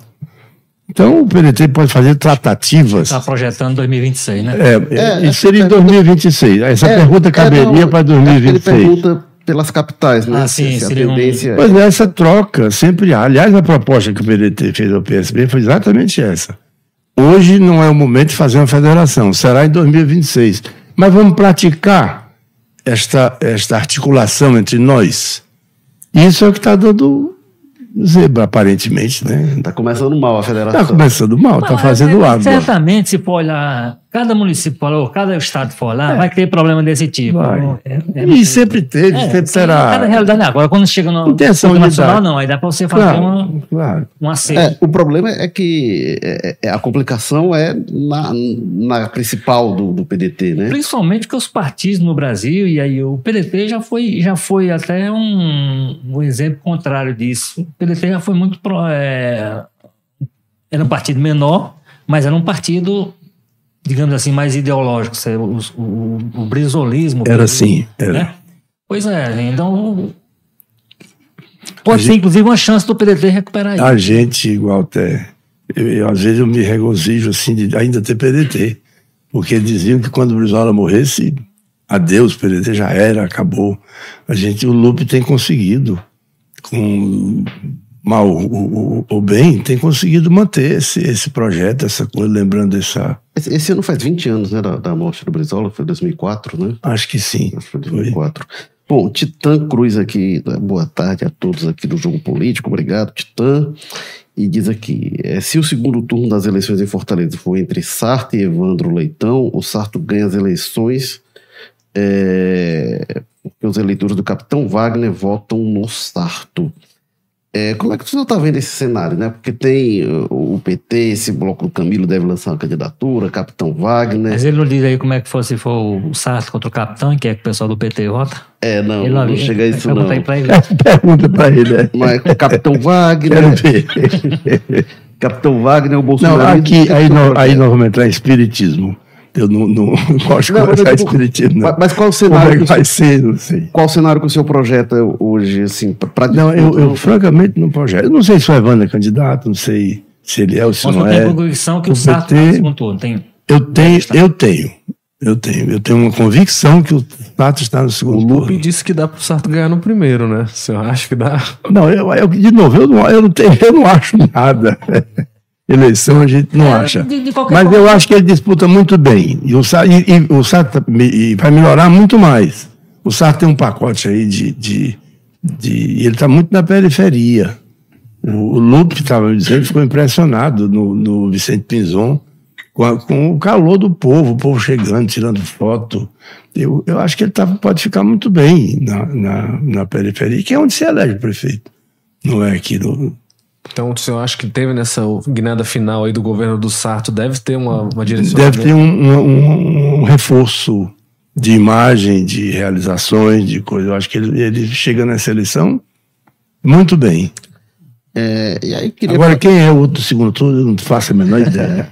Então o PDT pode fazer tratativas. Está projetando 2026, né? É, é, é seria em 2026. Essa é, pergunta caberia é, para 2026. Ele pergunta pelas capitais, né? Ah, sim, se a tendência... Um... Pois é, essa troca sempre há. Aliás, a proposta que o PDT fez ao PSB foi exatamente essa. Hoje não é o momento de fazer uma federação, será em 2026. Mas vamos praticar esta, esta articulação entre nós. Isso é o que está dando zebra, aparentemente, né? Tá começando mal a federação. Tá começando mal, tá Mas, fazendo é, água. Certamente, se for olhar, cada município for olhar, cada estado for olhar, vai ter problema desse tipo. É, é- E sempre teve, é, sempre sim, Cada terá. realidade agora, quando chega no Intenção nacional, não, aí dá para você fazer Claro, uma, claro. um acerto. É, o problema é que é, é, a complicação é na, na principal do, do PDT, né? Principalmente porque os partidos no Brasil, e aí o PDT já foi, já foi até um, um exemplo contrário disso. O PDT já foi muito. Pro, é, era um partido menor, mas era um partido, digamos assim, mais ideológico. Você- O, o, o brisolismo. Era assim, era. Né? Pois é, então. Pode ser, inclusive, uma chance do PDT recuperar isso. A gente, até. Eu, eu, às vezes eu me regozijo assim de ainda ter PDT. Porque diziam que quando o Brizola morresse, adeus, PDT já era, acabou. A gente, o Lupe tem conseguido, com mal o, o, o bem, tem conseguido manter esse, esse projeto, essa coisa, lembrando essa. Esse, esse ano faz 20 anos, né, da, da morte do Brizola, foi 2004, né? Acho que sim. Acho que foi 2004. Bom, Titã Cruz aqui, né, boa tarde a todos aqui do Jogo Político, obrigado, Titã. E diz aqui: é, se o segundo turno das eleições em Fortaleza for entre Sarto e Evandro Leitão, o Sarto ganha as eleições é, porque os eleitores do Capitão Wagner votam no Sarto. É, como é que o senhor está vendo esse cenário, né? Porque tem uh, o PT, esse bloco do Camilo deve lançar uma candidatura, Capitão Wagner. Mas ele não diz aí como é que for se for o Sarto contra o capitão, que é que o pessoal do PT vota? É, não, Ele não chega a isso pergunta não. aí pra ele. Pergunta pra ele, né? Mas Capitão Wagner, Quero ver. Capitão Wagner, o Não, Bolsonaro. aqui, aí, nós, aí nós vamos entrar em espiritismo. Eu não, não, não gosto de Não, mas conversar digo- espiritismo. Não. Mas, mas qual o Como é cenário? que o vai senhor- ser? Não sei. Qual o cenário que o senhor projeta hoje, assim, para Não, eu, eu francamente não projeto. Eu não sei se o Evandro é candidato, não sei se ele é ou se Mas não não tem é. convicção que o, O Sarto PT está no segundo turno. Tem. Eu tenho, eu tenho. Eu tenho. Eu tenho uma convicção que o Tato está no O segundo Lupe turno. disse que dá pro Sarto ganhar no primeiro, né? Você acha que dá? Não, eu, eu- de novo, eu não, eu não tenho, eu não acho nada. Eleição a gente não É, acha. de- de Mas forma- eu acho que ele disputa muito bem. E o Sarto, e, e o Sarto tá- e vai melhorar muito mais. O Sarto tem um pacote aí de. de, de e ele está muito na periferia. O, o Lupe estava me dizendo, ficou impressionado no, no Vicente Pinzon com, a- com o calor do povo, o povo chegando, tirando foto. Eu, eu acho que ele tá, pode ficar muito bem na, na, na periferia, que é onde se elege o prefeito. Não é aqui no, Então, o senhor acha que teve nessa guinada final aí do governo do Sarto, deve ter uma, uma direção. Deve ter um, um- um- um reforço de imagem, de realizações, de coisa. Eu acho que ele, ele chega nessa eleição muito bem. É, e aí queria Agora, quem é o outro segundo turno, eu não faço a menor ideia.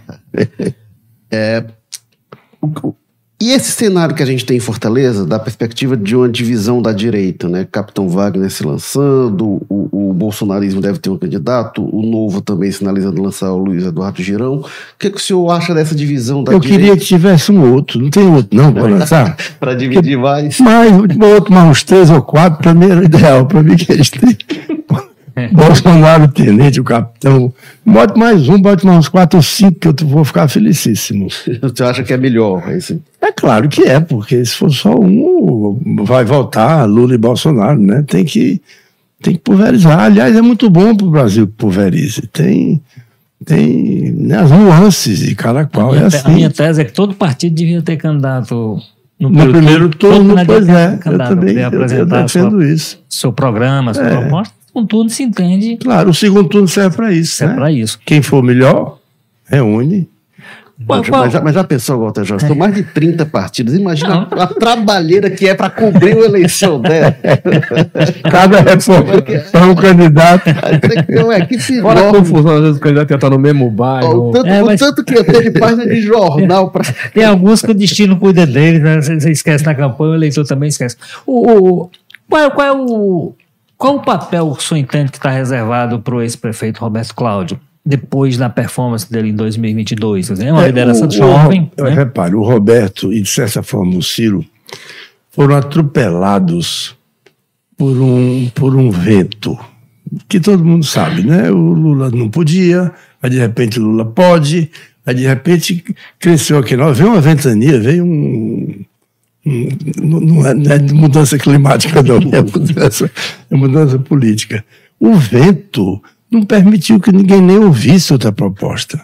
O- E esse cenário que a gente tem em Fortaleza, da perspectiva de uma divisão da direita, né? Capitão Wagner se lançando, o, o bolsonarismo deve ter um candidato, o Novo também sinalizando lançar o Luiz Eduardo Girão. O que, que o senhor acha dessa divisão da Eu direita? queria que tivesse um outro. Não tem outro, não, para lançar? Para dividir mais. Mais, outro, mais uns três ou quatro, para mim era ideal. Para mim que eles têm. Bolsonaro, o tenente, o capitão. Bote mais um, bote mais uns quatro ou cinco, que eu vou ficar felicíssimo. Senhor acha que é melhor? Esse... É claro que é, porque se for só um, vai voltar Lula e Bolsonaro, né? Tem que, tem que pulverizar. Aliás, é muito bom para o Brasil que pulverize. Tem, tem né, as nuances de cada qual. É assim. a minha tese é que todo partido devia ter candidato no, No primeiro turno, todo pois é. Eu candidato, também eu, eu defendo sua- isso. seu programa, sua É. proposta. Com tudo se entende Claro, o segundo turno serve para isso. é né? para isso. Quem for melhor, reúne. Qual- Mas, qual- mas já, mas já pensou, Walter Jorge? São mais de 30 partidos. Imagina a, a trabalheira que é para cobrir uma eleição dela. Cada reforma é um candidato. Tem que ter equipe Fora a confusão, às vezes o candidato ia estar no mesmo bairro. o, tanto, É, o mas- tanto que ia ter de página de jornal para Tem alguns que o destino cuida deles, né? Você, você esquece na campanha, o eleitor também esquece. O, o- qual, é, qual é o. Qual o papel o senhor entende que está reservado para o ex-prefeito Roberto Cláudio, depois da performance dele em 2022? Quer dizer, É uma liderança o- jovem. o- né? Repare, o Roberto e, de certa forma, o Ciro foram atropelados por um, por um vento, que todo mundo sabe, né? O Lula não podia, aí de repente o Lula pode, aí de repente cresceu aqui. Não, veio uma ventania, veio um. É, não é de mudança climática, não, é mudança, é mudança política. o vento não permitiu que ninguém nem ouvisse outra proposta.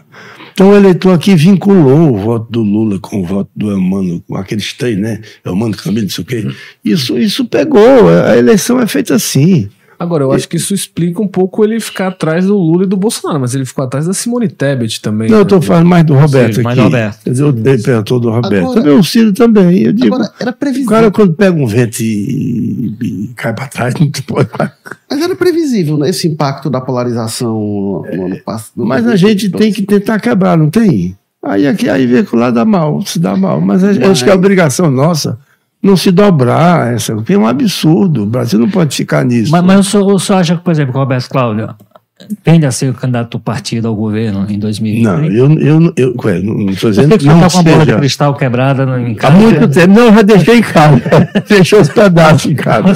Então o eleitor aqui vinculou o voto do Lula com o voto do Elmano, com aqueles três, né? Elmano, Camilo, não sei o quê. Isso, isso pegou. A eleição é feita assim. Agora, eu acho que isso explica um pouco ele ficar atrás do Lula e do Bolsonaro, mas ele ficou atrás da Simone Tebet também. Não, eu né? estou falando mais do Roberto Sim, aqui. mais do Roberto. Quer dizer, eu dei perguntou do Roberto. Agora- Também o Ciro também. Eu digo, Agora, era o previsível. cara quando pega um vento e, e cai para trás, não pode Mas era previsível, né? Esse impacto da polarização no, no ano passado. Mas a gente tem que tentar quebrar, não tem? Aí aqui aí vê que lá dá mal, se dá mal. Mas a- eu acho que é obrigação nossa não se dobrar essa, é um absurdo. O Brasil não pode ficar nisso. Mas, mas o, senhor, o senhor acha que, por exemplo, o Roberto Cláudio tende a ser o candidato do partido ao governo em 2020? não, eu, eu, eu, ué, não estou Eu dizendo sei que o não tá com a bola de cristal quebrada no- em Há casa. muito tempo. Não, eu já deixei em casa. Fechou os pedaços em casa.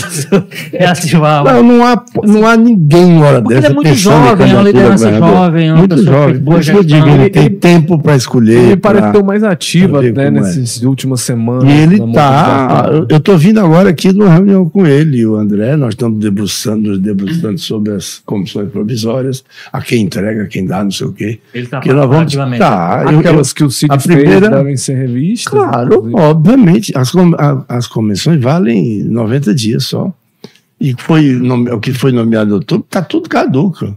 Reativar. Não, não há, não há ninguém uma hora Porque ele dessa é muito jovem, é uma liderança jovem, é uma Muito jovem. boa que eu digo, ele tem tempo para escolher. Ele pra- pareceu mais ativo pra ver até como é. nessas últimas semanas. E ele tá. Eu estou vindo agora aqui numa reunião com ele e o André. Nós estamos debruçando, nos debruçando sobre as comissões provisórias, a quem entrega, a quem dá, não sei o quê. Ele está Que nós vamos. ativamente. Tá, eu- Aquelas que o Cid a fez primeira- devem ser revistas. Claro, inclusive. obviamente. As, com- a- as comissões valem 90 dias só. E foi nome- o que foi nomeado em outubro está tudo caduco.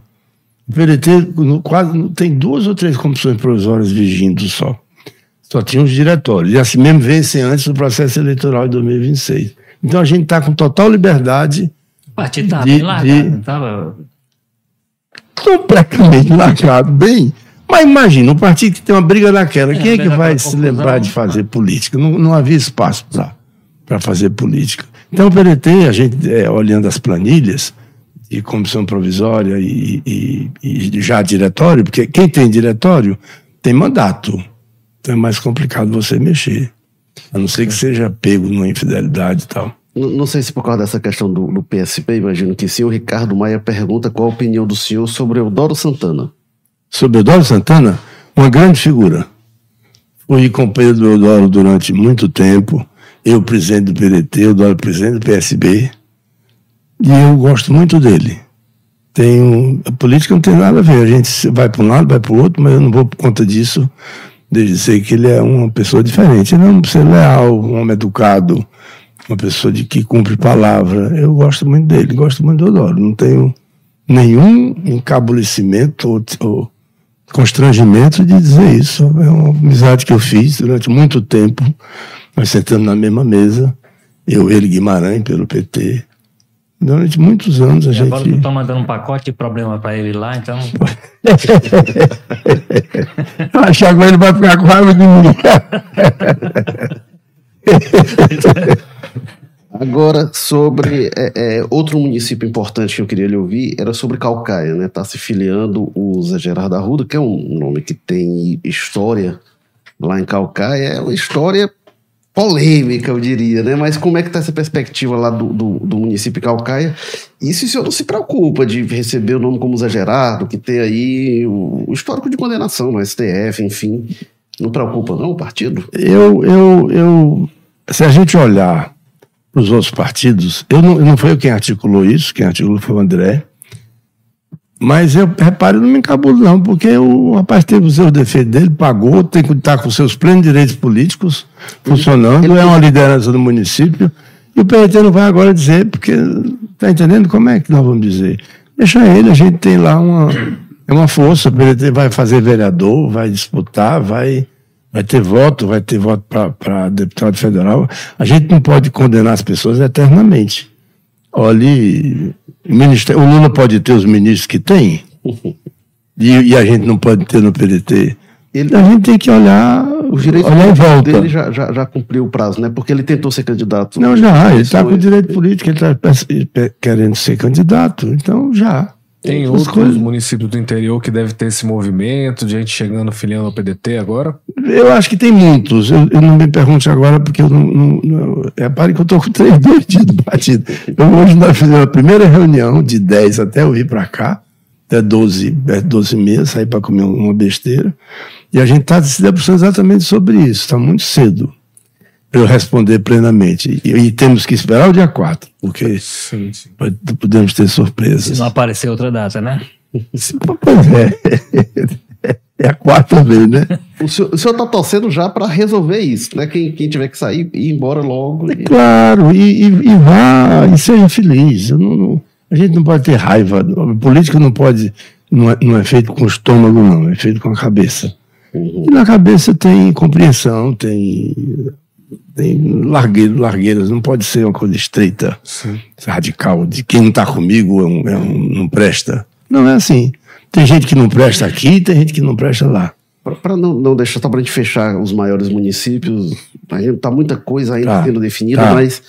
O PDT no- quase não- tem duas ou três comissões provisórias vigindo só. Só tinha os diretórios. E assim mesmo vencem antes do processo eleitoral de 2026. Então a gente está com total liberdade, O partido estava bem largado. de- Tava... completamente largado, bem. Mas imagina, um partido que tem uma briga daquela, quem é que vai se lembrar de fazer política? Não, não havia espaço para fazer política. Então o PDT, a gente é, olhando as planilhas de comissão provisória e, e- e já diretório, porque quem tem diretório tem mandato. Então é mais complicado você mexer. A não ser que seja pego numa infidelidade e tal. Não, sei se por causa dessa questão do, do PSP, imagino que sim. O Ricardo Maia pergunta qual a opinião do senhor sobre Eudoro Santana. Sobre Eudoro Santana, uma grande figura. Fui companheiro do Eudoro durante muito tempo. Eu, presidente do PDT, Eudoro, presidente do PSB. E eu gosto muito dele. Tenho, a política não tem nada a ver. A gente vai para um lado, vai para o outro, mas eu não vou por conta disso de dizer que ele é uma pessoa diferente. Ele é um ser leal, um homem educado, uma pessoa de que cumpre palavra. Eu gosto muito dele, gosto muito do Eudoro. Não tenho nenhum encabulecimento ou, ou constrangimento de dizer isso. É uma amizade que eu fiz durante muito tempo. Nós sentamos na mesma mesa, eu, ele, Guimarães, pelo PT. Durante muitos anos a E agora gente. estão mandando um pacote de problema para ele lá, então. Acho que agora ele vai ficar com raiva de mim. Agora, sobre é, é, outro município importante que eu queria lhe ouvir era sobre Calcaia, né? Está se filiando o Zé Gerardo Arruda, que é um nome que tem história lá em Calcaia. É uma história polêmica, eu diria, né? Mas como é que está essa perspectiva lá do, do, do município Calcaia? E se o senhor não se preocupa de receber o nome como Zé Gerardo, que tem aí o, o histórico de condenação no STF, enfim. Não preocupa não o partido? Eu, eu, eu, se a gente olhar para os outros partidos, eu não, não foi eu quem articulou isso, quem articulou foi o André. Mas eu repare, eu não me encabulo, não, porque o rapaz teve os seus defeitos dele, pagou, tem que estar com seus plenos direitos políticos funcionando, é uma liderança do município, e o PRT não vai agora dizer, porque está entendendo como é que nós vamos dizer? Deixa ele, a gente tem lá uma, é uma força, o PRT vai fazer vereador, vai disputar, vai, vai ter voto, vai ter voto para deputado federal. A gente não pode condenar as pessoas eternamente. Olhe, o, o Lula pode ter os ministros que tem, e, e a gente não pode ter no PDT. Ele- a gente tem que olhar, Os direitos olhar volta. dele já, já, já cumpriu o prazo, né? Porque ele tentou ser candidato. Não, já, ele está com direito político, ele está querendo ser candidato, então já. Tem outros coisas. municípios do interior que deve ter esse movimento, de gente chegando filiando ao PDT agora. Eu acho que tem muitos. Eu, eu não me pergunte agora, porque eu não. não, não repare que eu estou com três dois dias do partido. Eu, hoje nós fizemos a primeira reunião de 10 até eu vir para cá, até 12, é, 12 meses, sair para comer uma besteira. E a gente está se debruçando exatamente sobre isso. Está muito cedo. Eu responder plenamente. E, e temos que esperar o dia 4, porque Sim, sim. pode- podemos ter surpresas. Se não aparecer outra data, né? Pois é. É a quarta vez, né? O senhor, o senhor tá torcendo já para resolver isso, né? Quem, quem tiver que sair, ir embora logo. e- Claro, e, e, e vá e seja feliz. Não- não- a gente não pode ter raiva. A política não pode. Não é, não é feito com o estômago, não, é feito com a cabeça. Uhum. E na cabeça tem compreensão, tem, tem largueiro, largueiras, não pode ser uma coisa estreita, Sim. radical, de quem não está comigo é um- é um- não presta. Não é assim. Tem gente que não presta aqui, tem gente que não presta lá. Para não, não deixar, só para a gente fechar os maiores municípios, ainda tá muita coisa ainda Tá, sendo definida, tá. mas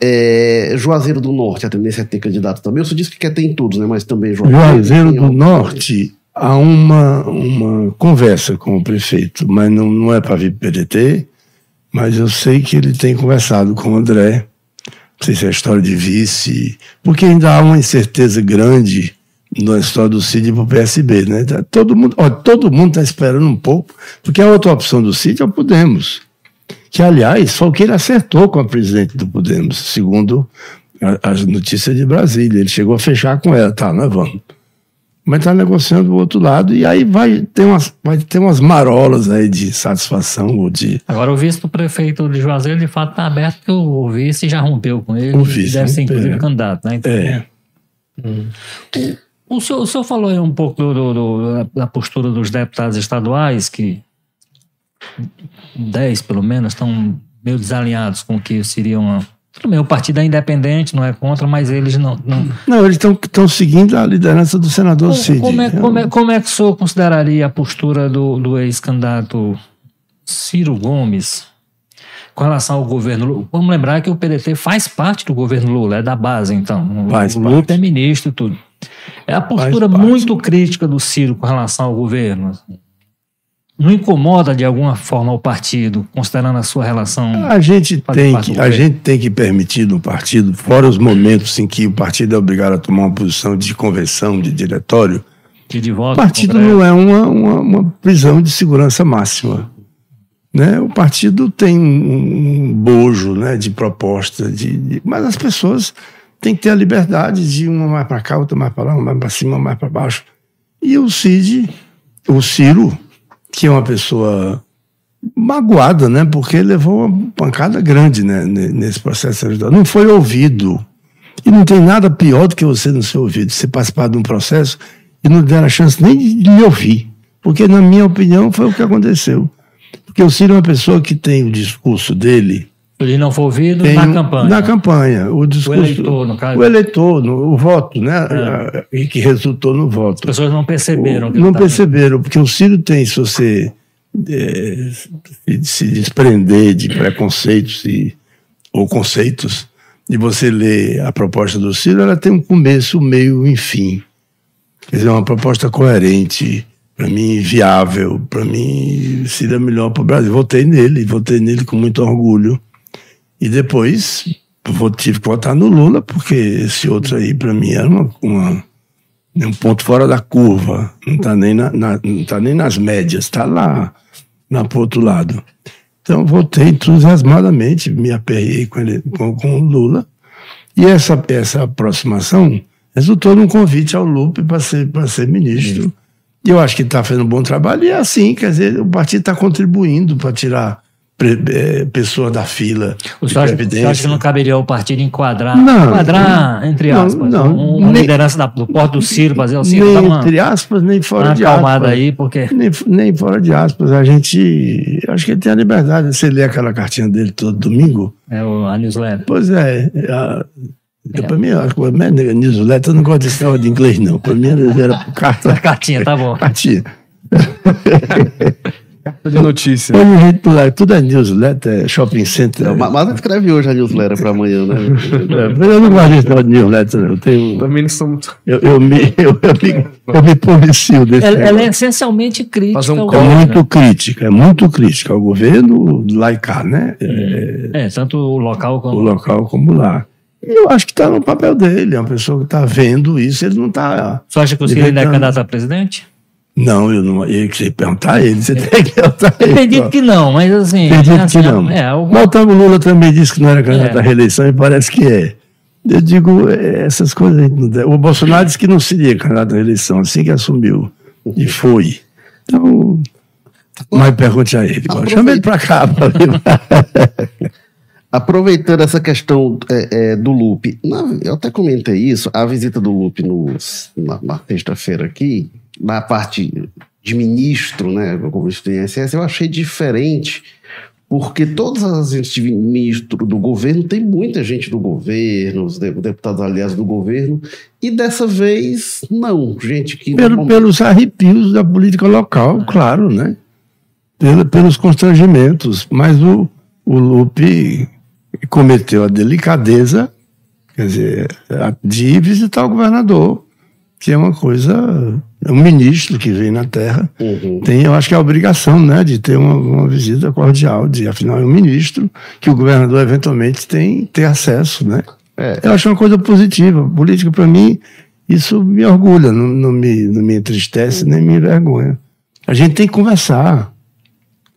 é, Juazeiro do Norte, a tendência é ter candidato também. O senhor disse que quer ter em todos, né? Mas também Juazeiro tem do Norte, há uma, uma conversa com o prefeito, mas não, não é para vir PDT, mas eu sei que ele tem conversado com o André. Não sei se é história de vice, porque ainda há uma incerteza grande na história do Cid para o PSB, né? Tá Todo mundo, ó, todo mundo está esperando um pouco, porque a outra opção do Cid é o Podemos. Que, aliás, foi o que ele acertou com a presidente do Podemos, segundo a- as notícias de Brasília. Ele chegou a fechar com ela, tá, nós vamos. Mas está negociando do outro lado, e aí vai ter umas, vai ter umas marolas aí de satisfação ou de. Agora, o vice-prefeito de Juazeiro, de fato, está aberto, porque o vice já rompeu com ele. O vice deve ser, inclusive, é. candidato, né? Então, É. O senhor, o senhor falou aí um pouco do- do- do- da postura dos deputados estaduais, que 10 pelo menos estão meio desalinhados com o que seria uma. Tudo bem, o partido é independente, não é contra, mas eles não. não Não, eles estão seguindo a liderança do senador como, Cid. como é, como, é, como é que o senhor consideraria a postura do, do ex-candidato Ciro Gomes com relação ao governo Lula? Vamos lembrar que o PDT faz parte do governo Lula, é da base, então. Faz o Lula parte. é ministro e tudo. É a postura muito crítica do Ciro com relação ao governo. Não incomoda de alguma forma o partido, considerando a sua relação? A gente, tem que, do a gente tem que permitir no partido, fora os momentos em que o partido é obrigado a tomar uma posição de convenção, de diretório, de, de o partido não é uma, uma, uma prisão de segurança máxima. Né? O partido tem um, um bojo né, de proposta, de, de- mas as pessoas têm que ter a liberdade de uma mais para cá, outra mais para lá, uma mais para cima, uma mais para baixo. E o Cid, o Ciro, que é uma pessoa magoada, né? Porque levou uma pancada grande né, ne- nesse processo eleitoral. Não foi ouvido. E não tem nada pior do que você não ser ouvido, você participar de um processo e não der a chance nem de lhe ouvir. Porque, na minha opinião, foi o que aconteceu. Porque o Ciro é uma pessoa que tem o discurso dele. Ele não foi ouvido tem na campanha. Na campanha. O, discurso, eleitor, no caso. O eleitor, no- o voto, né? E que resultou no voto. As pessoas não perceberam. que Não tá- perceberam, porque o Ciro tem, se você eh, se, desprender de preconceitos e, ou conceitos, e você ler a proposta do Ciro, ela tem um começo, um meio e um fim. Quer dizer, é uma proposta coerente, para mim viável, para mim seria melhor para o Brasil. Votei nele, votei nele com muito orgulho. E depois vou, tive que votar no Lula, porque esse outro aí, para mim, era uma, uma é um ponto fora da curva, não está nem, na, na- não tá nem nas médias, está lá, lá para outro lado. Então, votei entusiasmadamente, me aperrei com, ele, com, com o Lula, e essa, essa aproximação resultou num convite ao Lupe para ser, para ser ministro. E eu acho que está fazendo um bom trabalho, e é assim, quer dizer, o partido está contribuindo para tirar pre, eh, pessoas da fila O senhor acha, o acha que não caberia ao partido enquadrar, Não, enquadrar entre não, aspas, não, um- uma nem- liderança da, do porto do Ciro, fazer o Ciro nem uma, entre aspas, nem fora de aspas. aí, porque Nem, nem fora de aspas. A gente. Acho que ele tem a liberdade. Você lê aquela cartinha dele todo domingo. é o, a newsletter. Pois é. A, Pra mim, eu acho que o newsletter eu não gosto desse negócio de inglês, não. Pra mim era carta, A cartinha, tá bom. cartinha. De notícia. Hoje a gente, lá, tudo é newsletter, é shopping center. É, mas escreve hoje a newsletter para amanhã, né? É, eu não gosto de newsletter, não. Eu, tenho, Também não sou muito. eu, eu, me, eu, eu, me, eu me policio desse Ela, ela é essencialmente crítica. Um É muito né? crítica, é muito crítica ao governo lá e cá, né? É, É, tanto o local o como. local como lá. E eu acho que está no papel dele, é uma pessoa que está vendo isso, ele não está. Você acha que o Ciro ainda é candidato a presidente? Não, eu não. Eu que perguntar a ele, você tem que perguntar a ele. acredito que não, mas assim. Acredito assim, que não. É, Mas o Otávio Lula também disse que não era candidato É. à reeleição e parece que é. Eu digo, é, essas coisas. O Bolsonaro disse que não seria candidato à reeleição assim que assumiu. E foi. Então. Mas pergunte a ele. Aproveita. Chama ele pra cá. pra. Aproveitando essa questão é, é, do Lupe, eu até comentei isso, a visita do Lupe no, na, na sexta-feira aqui, na parte de ministro, né, como ministro do INSS, eu achei diferente, porque todas as agentes de ministro do governo, tem muita gente do governo, os de- deputados aliados do governo, e dessa vez, não, gente que... Pelo- pelos arrepios da política local, claro, né? Pelo- pelos constrangimentos. Mas o, o Lupe cometeu a delicadeza, quer dizer, de visitar o governador, que é uma coisa. Um ministro que vem na terra. Uhum. Tem, eu acho que é a obrigação, né, de ter uma, uma visita cordial, de afinal é um ministro que o governador eventualmente tem ter acesso, né? É. Eu acho uma coisa positiva. Política para mim isso me orgulha, não, não me, não me entristece nem me envergonha. A gente tem que conversar.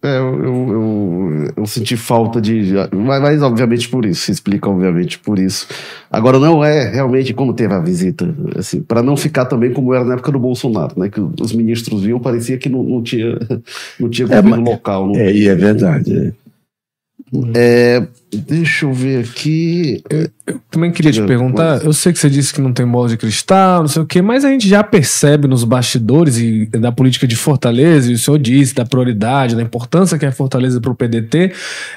É, eu, eu, eu, senti falta de. Mas, mas, obviamente, por isso. Se explica, obviamente, por isso. Agora, não é realmente como teve a visita. Assim, para não ficar também como era na época do Bolsonaro, né? Que os ministros vinham, parecia que não, não tinha, não tinha É, governo mas- local. Não É, e é verdade. é. É, deixa eu ver aqui. Também queria te perguntar, mas- eu sei que você disse que não tem bola de cristal, não sei o quê, mas a gente já percebe nos bastidores e da política de Fortaleza, e o senhor disse da prioridade, da importância que é Fortaleza para o PDT,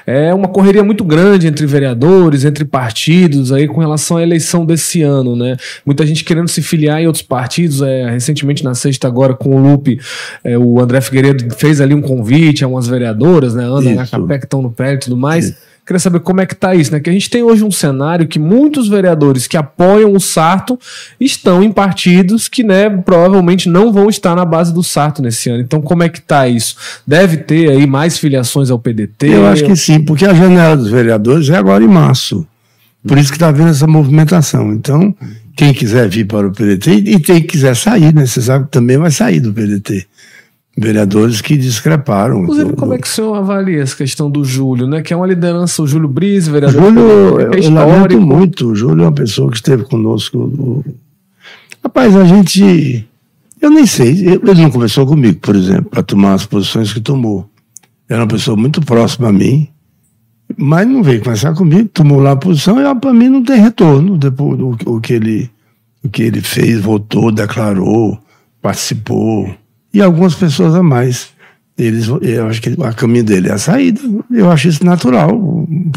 é uma correria muito grande entre vereadores, entre partidos aí com relação à eleição desse ano, né? Muita gente querendo se filiar em outros partidos, é, recentemente na sexta agora com o Lupe, é, o André Figueiredo fez ali um convite a umas vereadoras, né? Ana Isso. Nakapé, que estão no pé e tudo mais. Queria saber como é que tá isso, né? Que a gente tem hoje um cenário que muitos vereadores que apoiam o Sarto estão em partidos que, né, provavelmente não vão estar na base do Sarto nesse ano. Então, como é que tá isso? Deve ter aí mais filiações ao PDT? Eu acho que sim, porque a janela dos vereadores é agora em março. Por isso que está havendo essa movimentação. Então, quem quiser vir para o PDT, e e quem quiser sair, né? Você sabe que também vai sair do PDT. Vereadores que discreparam. Inclusive, do- como é que o senhor avalia essa questão do Júlio, né? Que é uma liderança, o Júlio Brise, vereador Júlio, é eu lamento muito. O Júlio é uma pessoa que esteve conosco. no- Rapaz, a gente. Eu nem sei. Ele não conversou comigo, por exemplo, para tomar as posições que tomou. Era uma pessoa muito próxima a mim, mas não veio conversar comigo, tomou lá a posição e para mim não tem retorno. Depois do o que ele, o que ele fez, votou, declarou, participou. E algumas pessoas a mais. Eles, eu acho que a caminho dele é a saída. Eu acho isso natural,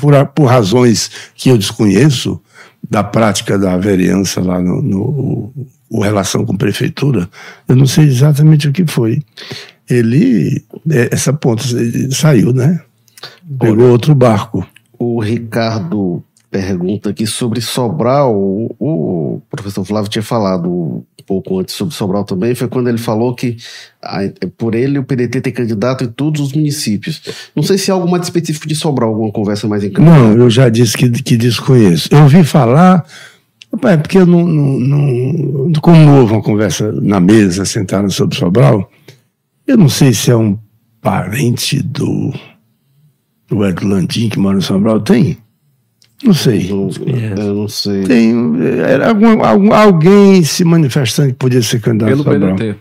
por, por razões que eu desconheço da prática da vereança lá no, no o relação com prefeitura. Eu não sei exatamente o que foi. Ele, é, essa ponta, ele saiu, né? Pegou outro barco. O Ricardo pergunta aqui sobre Sobral. O, professor Flávio tinha falado pouco antes sobre Sobral também. Foi quando ele falou que a- por ele o PDT tem candidato em todos os municípios. Não sei se há algo mais específico de Sobral, alguma conversa mais encaminhada. Não, eu já disse que, que desconheço. Eu ouvi falar, é porque eu não, não, não. Como houve uma conversa na mesa, sentaram sobre Sobral, eu não sei se é um parente do, do Ed Landim que mora em Sobral. Tem? Não sei. Não, eu não sei. Tem. Era algum, algum- alguém se manifestando que podia ser candidato Pelo. PDT.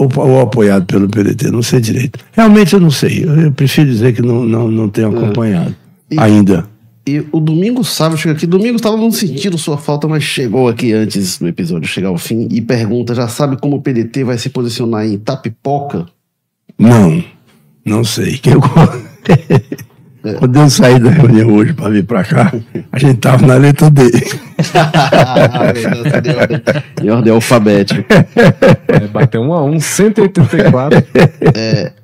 Ou, ou apoiado pelo PDT, não sei direito. Realmente eu não sei. Eu, eu prefiro dizer que não, não, não tenho acompanhado E- ainda. E o Domingos Sávio chega aqui. Domingos estava não sentindo sua falta, mas chegou aqui antes do episódio chegar ao fim e pergunta: já sabe como o PDT vai se posicionar em Tapipoca? Não, não sei. Que eu- Quando eu saí da reunião hoje para vir para cá, a gente tava na letra D. em ordem alfabética. É, bateu um a um, 184.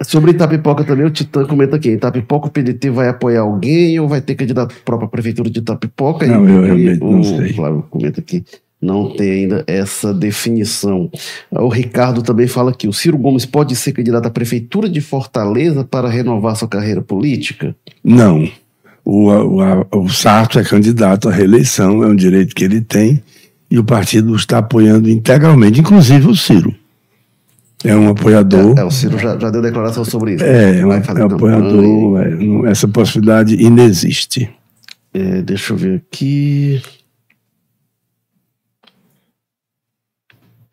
Sobre Itapipoca também, o Titã comenta aqui: Itapipoca o PDT vai apoiar alguém ou vai ter candidato à própria prefeitura de Itapipoca? Não, E- eu e realmente não o sei. Flávio comenta aqui. Não tem ainda essa definição. O Ricardo também fala que o Ciro Gomes pode ser candidato à prefeitura de Fortaleza para renovar sua carreira política? Não. O, o, o Sarto é candidato à reeleição, é um direito que ele tem, e o partido está apoiando integralmente, inclusive o Ciro. É um apoiador. É, é, o Ciro já, já deu declaração sobre isso. É, é um, apoiador. É, essa possibilidade inexiste. É, deixa eu ver aqui.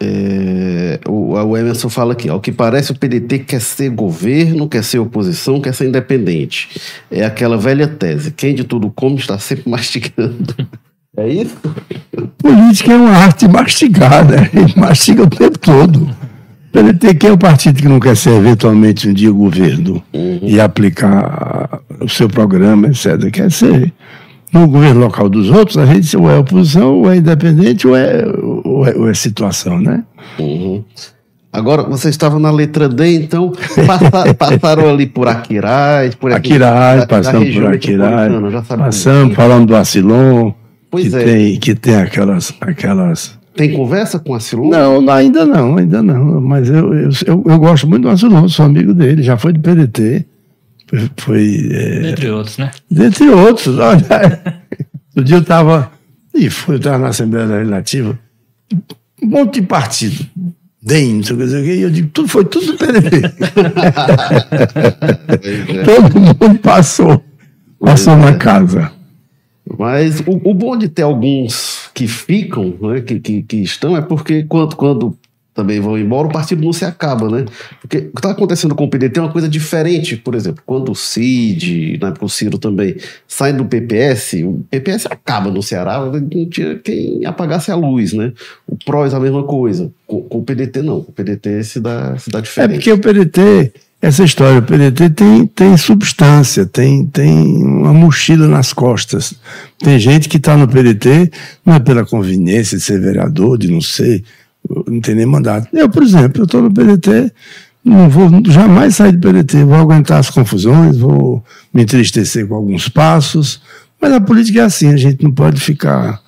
É, o, o Emerson fala aqui, ao que parece o PDT quer ser governo, quer ser oposição, quer ser independente. É aquela velha tese, quem de tudo come está sempre mastigando. É isso? Política é uma arte mastigada, ele mastiga o tempo todo. O PDT que é o partido que não quer ser eventualmente um dia governo uhum. e aplicar o seu programa, etc. Quer ser no governo local dos outros, a gente ou é oposição, ou é independente, ou é, ou é, ou é situação, né? Uhum. Agora, você estava na letra D, então passa, passaram ali por Aquiraz, por Aquiraz, passamos por Aquiraz, passamos falando do Acilon, pois que, é. tem, que tem aquelas, aquelas... Tem conversa com o Acilon? Não, ainda não, ainda não, mas eu, eu, eu, eu gosto muito do Acilon, sou amigo dele, já foi do PDT, foi. É, dentre outros, né? Dentre outros. Olha, o dia eu estava. E fui, eu estava na Assembleia Legislativa, um monte de partido. DEM, não sei o que, e eu digo, tudo, foi tudo do PDT. Todo mundo passou. Passou na casa. Mas o, o bom de ter alguns que ficam, né, que, que, que estão, é porque quando, quando também vão embora, o partido não se acaba, né? Porque o que está acontecendo com o PDT é uma coisa diferente. Por exemplo, quando o Cid, na época o Ciro também, sai do PPS, o PPS acaba no Ceará, não tinha quem apagasse a luz, né? O PROS a mesma coisa. Com, com o PDT não, o PDT se dá, se dá é diferente. É porque o PDT, essa história, o PDT tem, tem substância, tem, tem uma mochila nas costas. Tem gente que está no PDT, não é pela conveniência de ser vereador, de não ser não tem nem mandato. Eu, por exemplo, eu estou no PDT, não vou jamais sair do PDT, vou aguentar as confusões, vou me entristecer com alguns passos, mas a política é assim, a gente não pode ficar.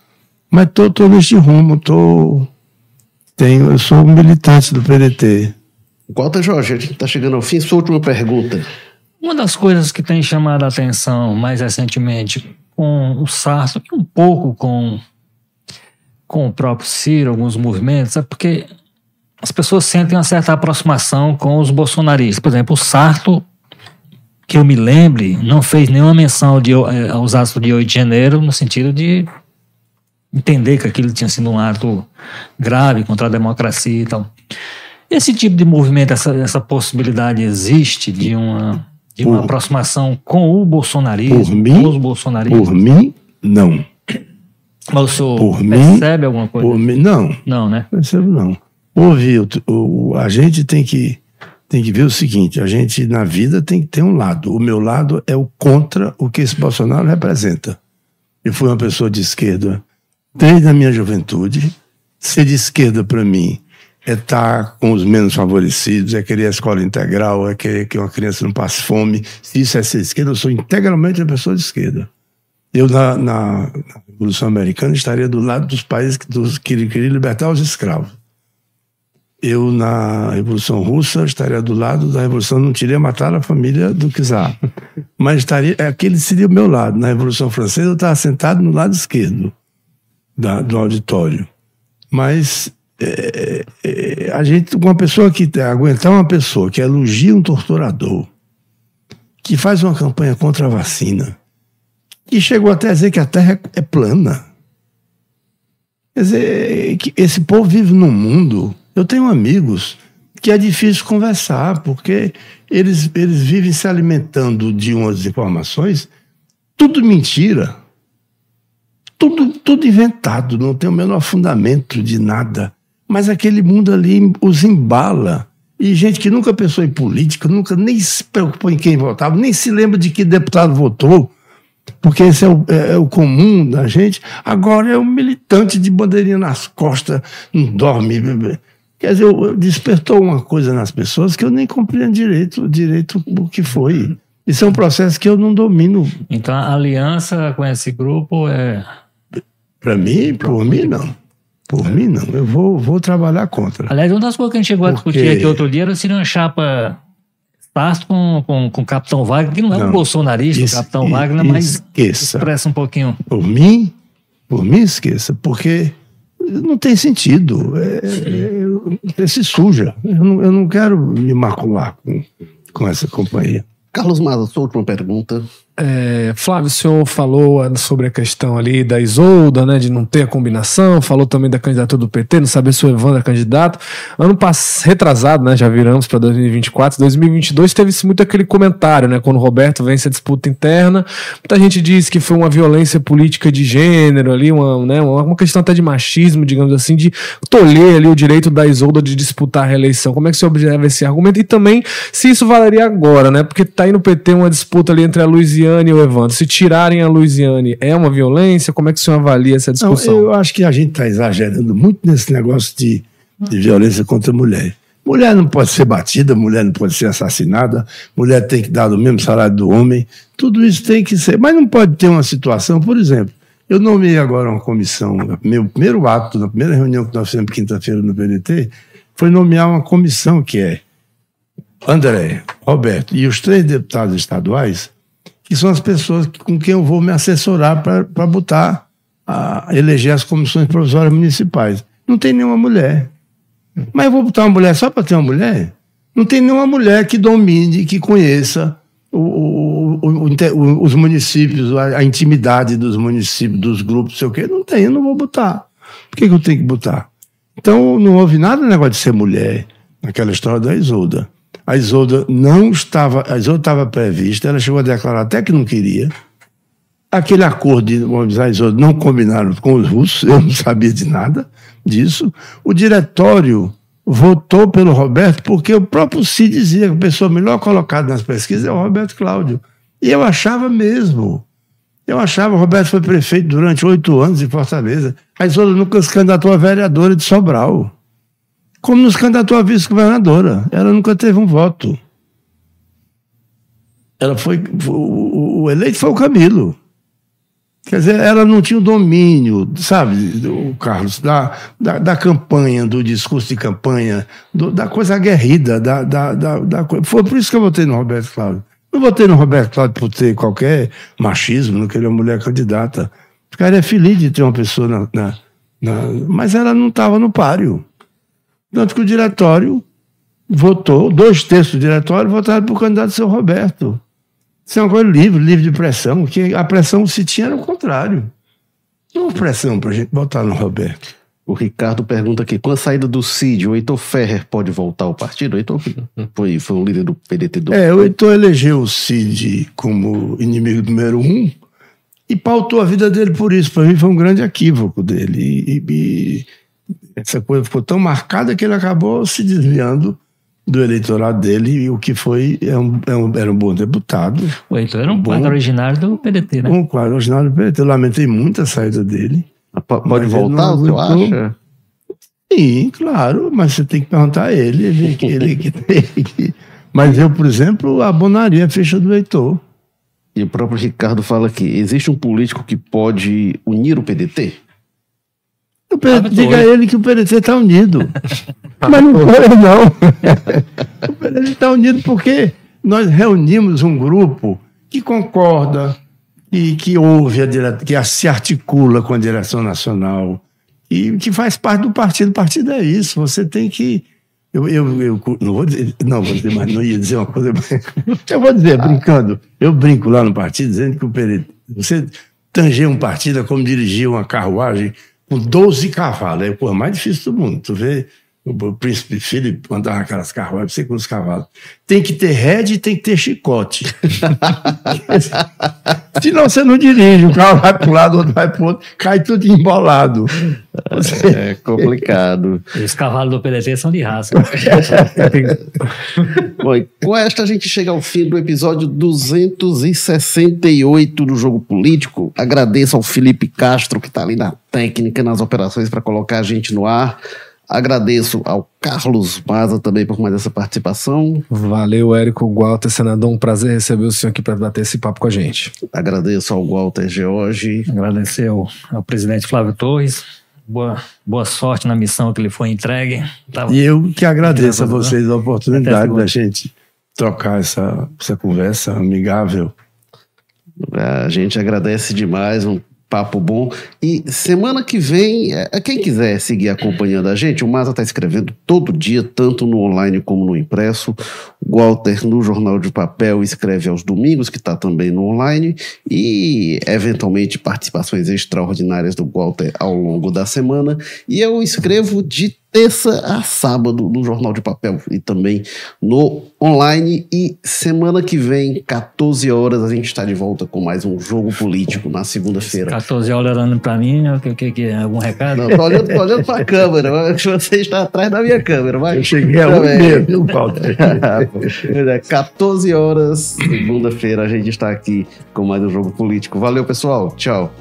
Mas tô, tô neste rumo, tô. Tenho, eu sou militante do PDT. Walter Jorge, a gente está chegando ao fim. Sua última pergunta. Uma das coisas que tem chamado a atenção mais recentemente com o Sarto, e um pouco com com o próprio Ciro, alguns movimentos, é porque as pessoas sentem uma certa aproximação com os bolsonaristas. Por exemplo, o Sarto, que eu me lembre, não fez nenhuma menção de, eh, aos atos de 8 de janeiro, no sentido de entender que aquilo tinha sido um ato grave contra a democracia e tal. Esse tipo de movimento, essa, essa possibilidade existe de uma, de uma por, aproximação com o bolsonarismo, por mim, com os bolsonaristas? Por mim, não. Mas o senhor por percebe mim, alguma coisa? Mim, não. Não, né? Percebo não. Ouve, o, o, a gente tem que, tem que ver o seguinte: a gente na vida tem que ter um lado. O meu lado é o contra o que esse Bolsonaro representa. Eu fui uma pessoa de esquerda desde a minha juventude. Ser de esquerda para mim é estar com os menos favorecidos, é querer a escola integral, é querer que uma criança não passe fome. Se isso é ser de esquerda, eu sou integralmente uma pessoa de esquerda. Eu, na, na, Revolução Americana, estaria do lado dos países que, dos, que queriam libertar os escravos. Eu, na Revolução Russa, estaria do lado da Revolução, não teria matado a família do czar. Mas estaria, aquele seria o meu lado. Na Revolução Francesa, eu estava sentado no lado esquerdo da, do auditório. Mas é, é, a gente, uma pessoa que aguentar uma pessoa que elogia um torturador, que faz uma campanha contra a vacina, que chegou até a dizer que a Terra é plana. Quer dizer, esse povo vive num mundo. Eu tenho amigos que é difícil conversar, porque eles, eles vivem se alimentando de umas informações, tudo mentira, tudo, tudo inventado, não tem o menor fundamento de nada. Mas aquele mundo ali os embala. E gente que nunca pensou em política, nunca nem se preocupou em quem votava, nem se lembra de que deputado votou, porque esse é o, é, é o, comum da gente. Agora é um militante de bandeirinha nas costas, não dorme. Quer dizer, despertou uma coisa nas pessoas que eu nem compreendo direito, direito o que foi. Isso é um processo que eu não domino. Então a aliança com esse grupo é. Para mim, por mim, não. Por mim, não. Eu vou, vou trabalhar contra. Aliás, uma das coisas que a gente chegou a discutir aqui outro dia era se uma chapa Pasto com, com, com o Capitão Wagner, que não é não, um bolsonarista, o Capitão Wagner, mas esqueça. expressa um pouquinho. Por mim, por mim esqueça, porque não tem sentido. É, é, é, se suja. Eu não, eu não quero me macular com, com essa companhia. Carlos Maza, sua última pergunta. É, Flávio, o senhor falou sobre a questão ali da Isolda, né, de não ter a combinação, falou também da candidatura do PT, não saber se o Evandro é candidato. Ano passado, retrasado, né, já viramos para 2024, 2022 teve muito aquele comentário, né, quando o Roberto vence a disputa interna, muita gente diz que foi uma violência política de gênero ali, uma, né, uma questão até de machismo, digamos assim, de tolher ali o direito da Isolda de disputar a reeleição. Como é que você observa esse argumento? E também se isso valeria agora, né, porque tá aí no PT uma disputa ali entre a Luiziane Luiziane e o Evandro, se tirarem a Luiziane, é uma violência? Como é que o senhor avalia essa discussão? Não, eu acho que a gente está exagerando muito nesse negócio de, de violência contra a mulher. Mulher não pode ser batida, mulher não pode ser assassinada, mulher tem que dar o mesmo salário do homem, tudo isso tem que ser. Mas não pode ter uma situação, por exemplo, eu nomeei agora uma comissão, meu primeiro ato, na primeira reunião que nós fizemos quinta-feira no PDT, foi nomear uma comissão que é André, Roberto e os três deputados estaduais que são as pessoas com quem eu vou me assessorar para botar, a eleger as comissões provisórias municipais. Não tem nenhuma mulher. Mas eu vou botar uma mulher só para ter uma mulher? Não tem nenhuma mulher que domine, que conheça o, o, o, os municípios, a, a, intimidade dos municípios, dos grupos, sei o quê. Não tem, eu não vou botar. Por que, que eu tenho que botar? Então, não houve nada negócio de ser mulher naquela história da Isolda. A Isolda não estava, a Isolda estava prevista, ela chegou a declarar até que não queria. Aquele acordo de, vamos dizer, a Isolda não combinaram com os russos, eu não sabia de nada disso. O diretório votou pelo Roberto porque o próprio Cid dizia que a pessoa melhor colocada nas pesquisas é o Roberto Cláudio. E eu achava mesmo. Eu achava, o Roberto foi prefeito durante oito anos em Fortaleza. A Isolda nunca se candidatou a vereadora de Sobral como nos candidatou a vice-governadora. Ela nunca teve um voto. Ela foi. O, o, eleito foi o Camilo. Quer dizer, ela não tinha o domínio, sabe, o Carlos, da, da, da, campanha, do discurso de campanha, do, da coisa aguerrida. Da, da, da, da, foi por isso que eu votei no Roberto Cláudio. Não votei no Roberto Cláudio por ter qualquer machismo, não queria uma mulher candidata. O cara é feliz de ter uma pessoa na. na, na mas ela não estava no páreo. Tanto que o diretório votou, dois terços do diretório votaram para o candidato seu Roberto. Isso é uma coisa livre, livre de pressão, que a pressão se tinha era o contrário. Não houve pressão para a gente votar no Roberto. O Ricardo pergunta aqui: com a saída do Cid, o Heitor Ferrer pode voltar ao partido? O Heitor foi, foi o líder do PDT do. É, o Heitor elegeu o Cid como inimigo número um e pautou a vida dele por isso. Para mim foi um grande equívoco dele. E, e, essa coisa ficou tão marcada que ele acabou se desviando do eleitorado dele, e o que foi é um, é um, era um bom deputado. O Heitor era um, um quadro originário do PDT, né? Um quadro originário do PDT. Eu lamentei muito a saída dele. Pode voltar, você acha? Sim, claro, mas você tem que perguntar a ele. ele, ele que tem Mas eu, por exemplo, abonaria a ficha do Heitor. E o próprio Ricardo fala que existe um político que pode unir o PDT? PDT, diga a ele que o PDT está unido. Mas não foi, não. o PDT está unido porque nós reunimos um grupo que concorda, e que ouve, a dire... que se articula com a direção nacional e que faz parte do partido. O partido é isso. Você tem que. Eu, eu, eu não vou dizer, não vou dizer, mas não ia dizer uma coisa. Eu vou dizer, brincando. Eu brinco lá no partido dizendo que o PDT. Você tanger um partido é como dirigir uma carruagem com 12 cavalos. É coisa mais difícil do mundo. Tu vê o príncipe Felipe andava aquelas carruagens, sei com os cavalos. Tem que ter rede e tem que ter chicote. Senão você não dirige, o carro vai para um lado, o outro vai para o outro, cai tudo embolado. É complicado. E os cavalos do PDT são de raça. Bom, com esta a gente chega ao fim do episódio 268 do Jogo Político. Agradeço ao Felipe Castro, que está ali na técnica, nas operações para colocar a gente no ar. Agradeço ao Carlos Maza também por mais essa participação. Valeu, Érico Walter, senador. Um prazer receber o senhor aqui para bater esse papo com a gente. Agradeço ao Walter George. Agradecer ao, ao presidente Flávio Torres. Boa, boa sorte na missão que ele foi entregue. Tava... E eu que agradeço a vocês a oportunidade da gente trocar essa, essa conversa amigável. A gente agradece demais. Um papo bom. E semana que vem, é, quem quiser seguir acompanhando a gente, o Maza está escrevendo todo dia, tanto no online como no impresso. O Walter, no Jornal de Papel, escreve aos domingos, que está também no online. E, eventualmente, participações extraordinárias do Walter ao longo da semana. E eu escrevo de terça a sábado no Jornal de Papel e também no online. E semana que vem, 14 horas, a gente está de volta com mais um jogo político na segunda-feira. 14 horas olhando pra mim, o que, que, que é? Algum recado? Não, tô olhando, tô olhando pra câmera, mas você está atrás da minha câmera. Mas Eu cheguei a um meio, viu, Paulo? Pois é, 14 horas, segunda-feira, a gente está aqui com mais um jogo político. Valeu, pessoal. Tchau.